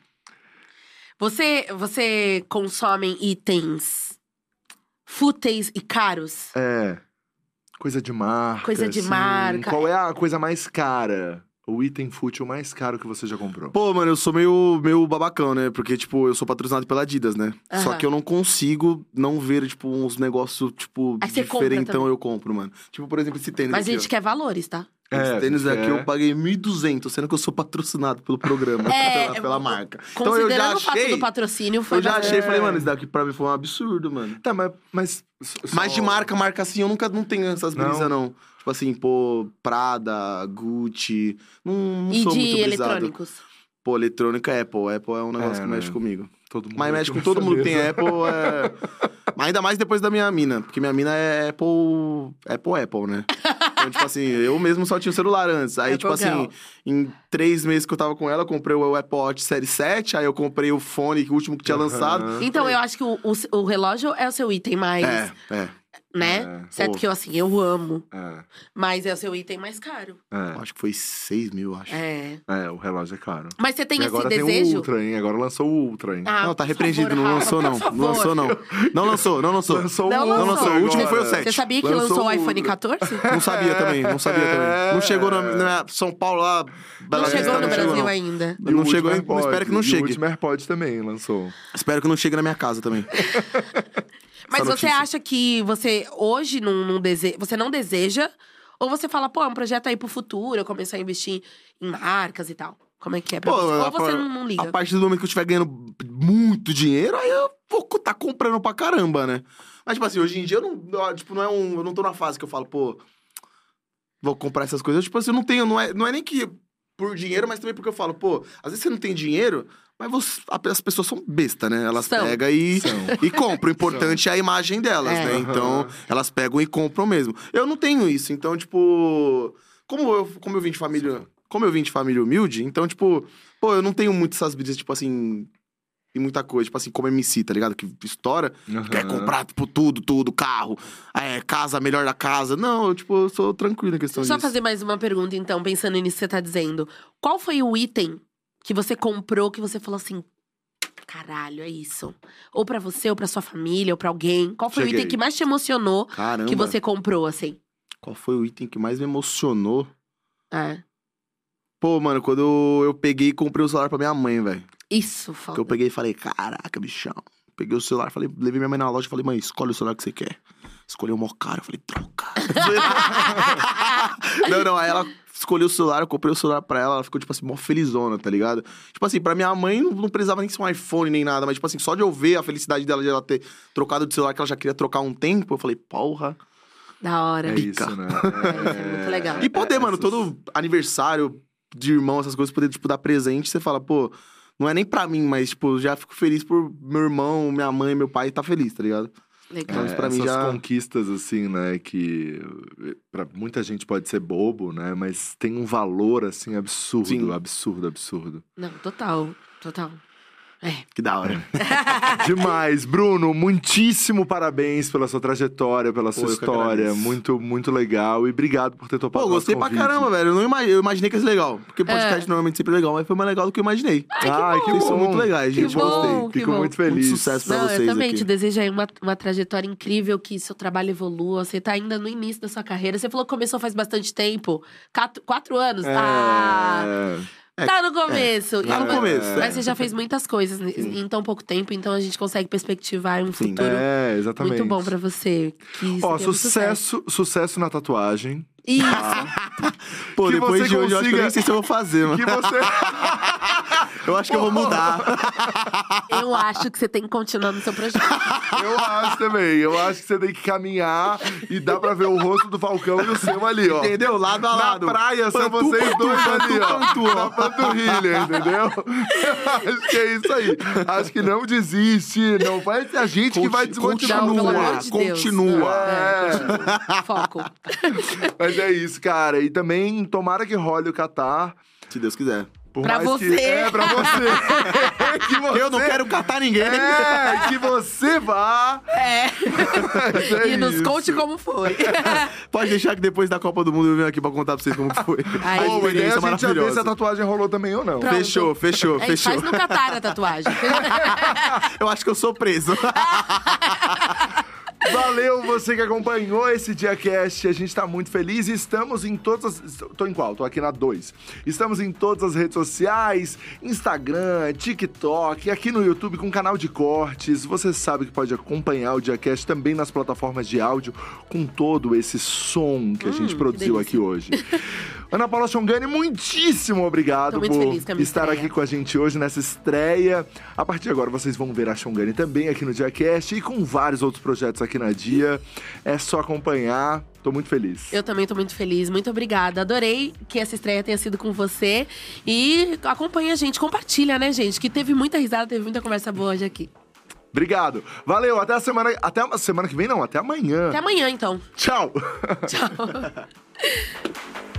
Você, você consome itens fúteis e caros? É. Coisa de marca. Coisa de assim. marca. Qual é a coisa mais cara? O item fútil mais caro que você já comprou? Pô, mano, eu sou meio, meio babacão, né? Porque, tipo, eu sou patrocinado pela Adidas, né? Só que eu não consigo não ver, tipo, uns negócios, tipo, Aí você compra diferentão também. eu compro, mano. Tipo, por exemplo, esse tênis Mas a aqui, gente ó. quer valores, tá? É, Esse tênis a gente aqui quer. eu paguei 1.200, sendo que eu sou patrocinado pelo programa, É, pela, pela marca. Então Considerando eu já o fato achei, do patrocínio, foi eu já achei, falei, mano, isso daqui pra mim foi um absurdo, mano. Tá, mas. Mas, só- Mas de marca, marca assim, eu nunca não tenho essas Não? brisas, não. Tipo assim, pô, Prada, Gucci. Não, não E sou de muito brisado. eletrônicos. Pô, eletrônica Apple. Apple é um negócio É, que mexe né? comigo. Todo mundo Mas mexe com todo mundo que tem. Apple. É... Mas ainda mais depois da minha mina. Porque minha mina é Apple. Apple, Apple, né? Então, tipo assim, eu mesmo só tinha o celular antes. Aí, Apple tipo assim, girl. em três meses que eu tava com ela, eu comprei o Apple Watch Série 7. Aí eu comprei o fone, o último que tinha Aham. lançado. Então, eu acho que o, o, o relógio é o seu item mais, É, é. Né? É. Certo Pô. que eu, assim, eu amo. É, Mas é o seu item mais caro. é, Acho que foi 6 mil, acho. É. é, o relógio é caro. Mas você tem e esse agora tem o desejo? Ultra, hein? Agora lançou o Ultra, hein? Ah, não, tá repreendido, favor, não lançou não. Não lançou não. Não lançou, não lançou. Lançou Não o lançou. Lançou, o último agora. foi o 7. Você sabia que Lançou lançou o iPhone 14? Não sabia também, não sabia também. Não chegou na, na São Paulo lá. Não chegou no não Brasil não. ainda. E Não chegou, AirPod, espero que não E o chegue. último AirPod também lançou. Espero que não chegue na minha casa também. Mas você notícia. acha que você hoje não, não dese... você não deseja? Ou você fala, pô, é um projeto aí pro futuro, eu começar a investir em marcas e tal? Como é que é pra Pô, você? Ou a- você não, não liga? A partir do momento que eu estiver ganhando muito dinheiro, aí eu vou tá comprando pra caramba, né? Mas, tipo assim, hoje em dia eu não. Tipo, não é um. Eu não tô na fase que eu falo, pô. Vou comprar essas coisas. Tipo assim, eu não tenho. Não é, não é nem que por dinheiro, mas também porque eu falo, pô, às vezes você não tem dinheiro, mas você- as pessoas são besta, né? Elas São. pegam e, São. e compram. O importante é a imagem delas, É. né? Então, elas pegam e compram mesmo. Eu não tenho isso. Então, tipo. Como eu, como eu vim de família. Como eu vim de família humilde, então, tipo, pô, eu não tenho muito essas brisas, tipo assim. E muita coisa, tipo assim, como MC, tá ligado? Que estoura, quer Aham. comprar, tipo, tudo, tudo, carro, é, casa, melhor da casa. Não, eu, tipo, eu sou tranquilo em questão Só disso. fazer mais uma pergunta, então, pensando nisso que você tá dizendo. Qual foi o item que você comprou que você falou assim. Caralho, é isso. Ou pra você, ou pra sua família, ou pra alguém. Qual foi o Cheguei. item que mais te emocionou Caramba. que você comprou, assim? Qual foi o item que mais me emocionou? É. Pô, mano, quando eu, peguei e comprei o celular pra minha mãe, velho. Isso, Que foda. eu peguei e falei, caraca, bichão. Peguei o celular, falei, levei minha mãe na loja e falei, mãe, escolhe o celular que você quer. Escolheu o mó caro, eu falei, troca. não, não, aí ela escolheu o celular, eu comprei o celular pra ela, ela ficou, tipo assim, mó felizona, tá ligado? Tipo assim, pra minha mãe não, não precisava nem ser um iPhone nem nada, mas, tipo assim, só de eu ver a felicidade dela de ela ter trocado de celular que ela já queria trocar há um tempo, eu falei, porra. Da hora. É Pica. isso, né? É, muito legal. E poder, mano, essas- todo aniversário de irmão, essas coisas, poder, tipo, dar presente, você fala, pô, não é nem pra mim, mas, tipo, já fico feliz por meu irmão, minha mãe, meu pai tá feliz, tá ligado? Legal. Então, isso pra mim essas já- conquistas, assim, né, que pra muita gente pode ser bobo, né, mas tem um valor, assim, absurdo, Sim. absurdo, absurdo. Não, total. Total. É. Que da hora. Demais. Bruno, muitíssimo parabéns pela sua trajetória, pela sua Pô, que história. Muito, muito legal. E obrigado por ter topado Pô, gostei pra caramba, velho. Eu, não imag... eu imaginei que ia ser legal. Porque podcast É. normalmente sempre é legal, mas foi mais legal do que eu imaginei. Ai, que Vocês bom. são muito legais, Que gente. bom. Gostei. que Fico bom. muito feliz. Muito sucesso pra Não, vocês eu também aqui. te desejo aí uma, uma trajetória incrível, que seu trabalho evolua. Você tá ainda no início da sua carreira. Você falou que começou faz bastante tempo. Quatro, quatro anos? É... Ah, tá no começo. Tá no Mas- começo, Mas é. você já fez muitas coisas em em tão pouco tempo, então a gente consegue perspectivar um Sim. futuro É, exatamente. muito bom pra você. Ó, muito sucesso, sucesso na tatuagem. Isso. Pô, Que depois você de hoje eu acho que eu consiga- nem sei se eu vou fazer, mano. Que você... Eu acho que eu vou mudar. Eu acho que você tem que continuar no seu projeto. Eu acho também. Eu acho que você tem que caminhar e dá pra ver o rosto do Falcão e o seu ali, ó. Entendeu? Lado a Na lado. praia são Pantu, vocês pantu, dois pantu, ali, ó. pantu, ó. Na panturrilha, entendeu? acho que é isso aí. Acho que não desiste. Não vai ser a gente que vai Conti- desmotivar. Continua, de continua. É. é, continua. Foco. Mas é isso, cara. E também tomara que role o Catar. Se Deus quiser. Por Pra mais que- você. É, pra você. que você. Eu não quero catar ninguém. É, que você vá. É. É e nos isso. conte como foi. Pode deixar que depois da Copa do Mundo eu venho aqui pra contar pra vocês como foi. Aí. a Pô, mas daí a gente já vê se a tatuagem rolou também ou não. Pronto. Fechou, fechou, É, fechou. faz no Catar a tatuagem. Eu acho que eu sou preso. Valeu você que acompanhou esse DiaCast. A gente tá muito feliz e estamos em todas as. Tô em qual? Tô aqui na 2. Estamos em todas as redes sociais: Instagram, TikTok, aqui no YouTube com canal de cortes. Você sabe que pode acompanhar o DiaCast também nas plataformas de áudio com todo esse som que a gente Hum, produziu aqui hoje. Ana Paula Chongani, muitíssimo obrigado muito por feliz estar estreia. aqui com a gente hoje nessa estreia. A partir de agora vocês vão ver a Chongani também aqui no DiaCast e com vários outros projetos aqui na Dia. É só acompanhar. Tô muito feliz. Eu também tô muito feliz, muito obrigada. Adorei que essa estreia tenha sido com você. E acompanha a gente, compartilha, né, gente? Que teve muita risada, teve muita conversa boa hoje aqui. Obrigado. Valeu, até a semana. Até a semana que vem, não, até amanhã. Até amanhã, então. Tchau. Tchau.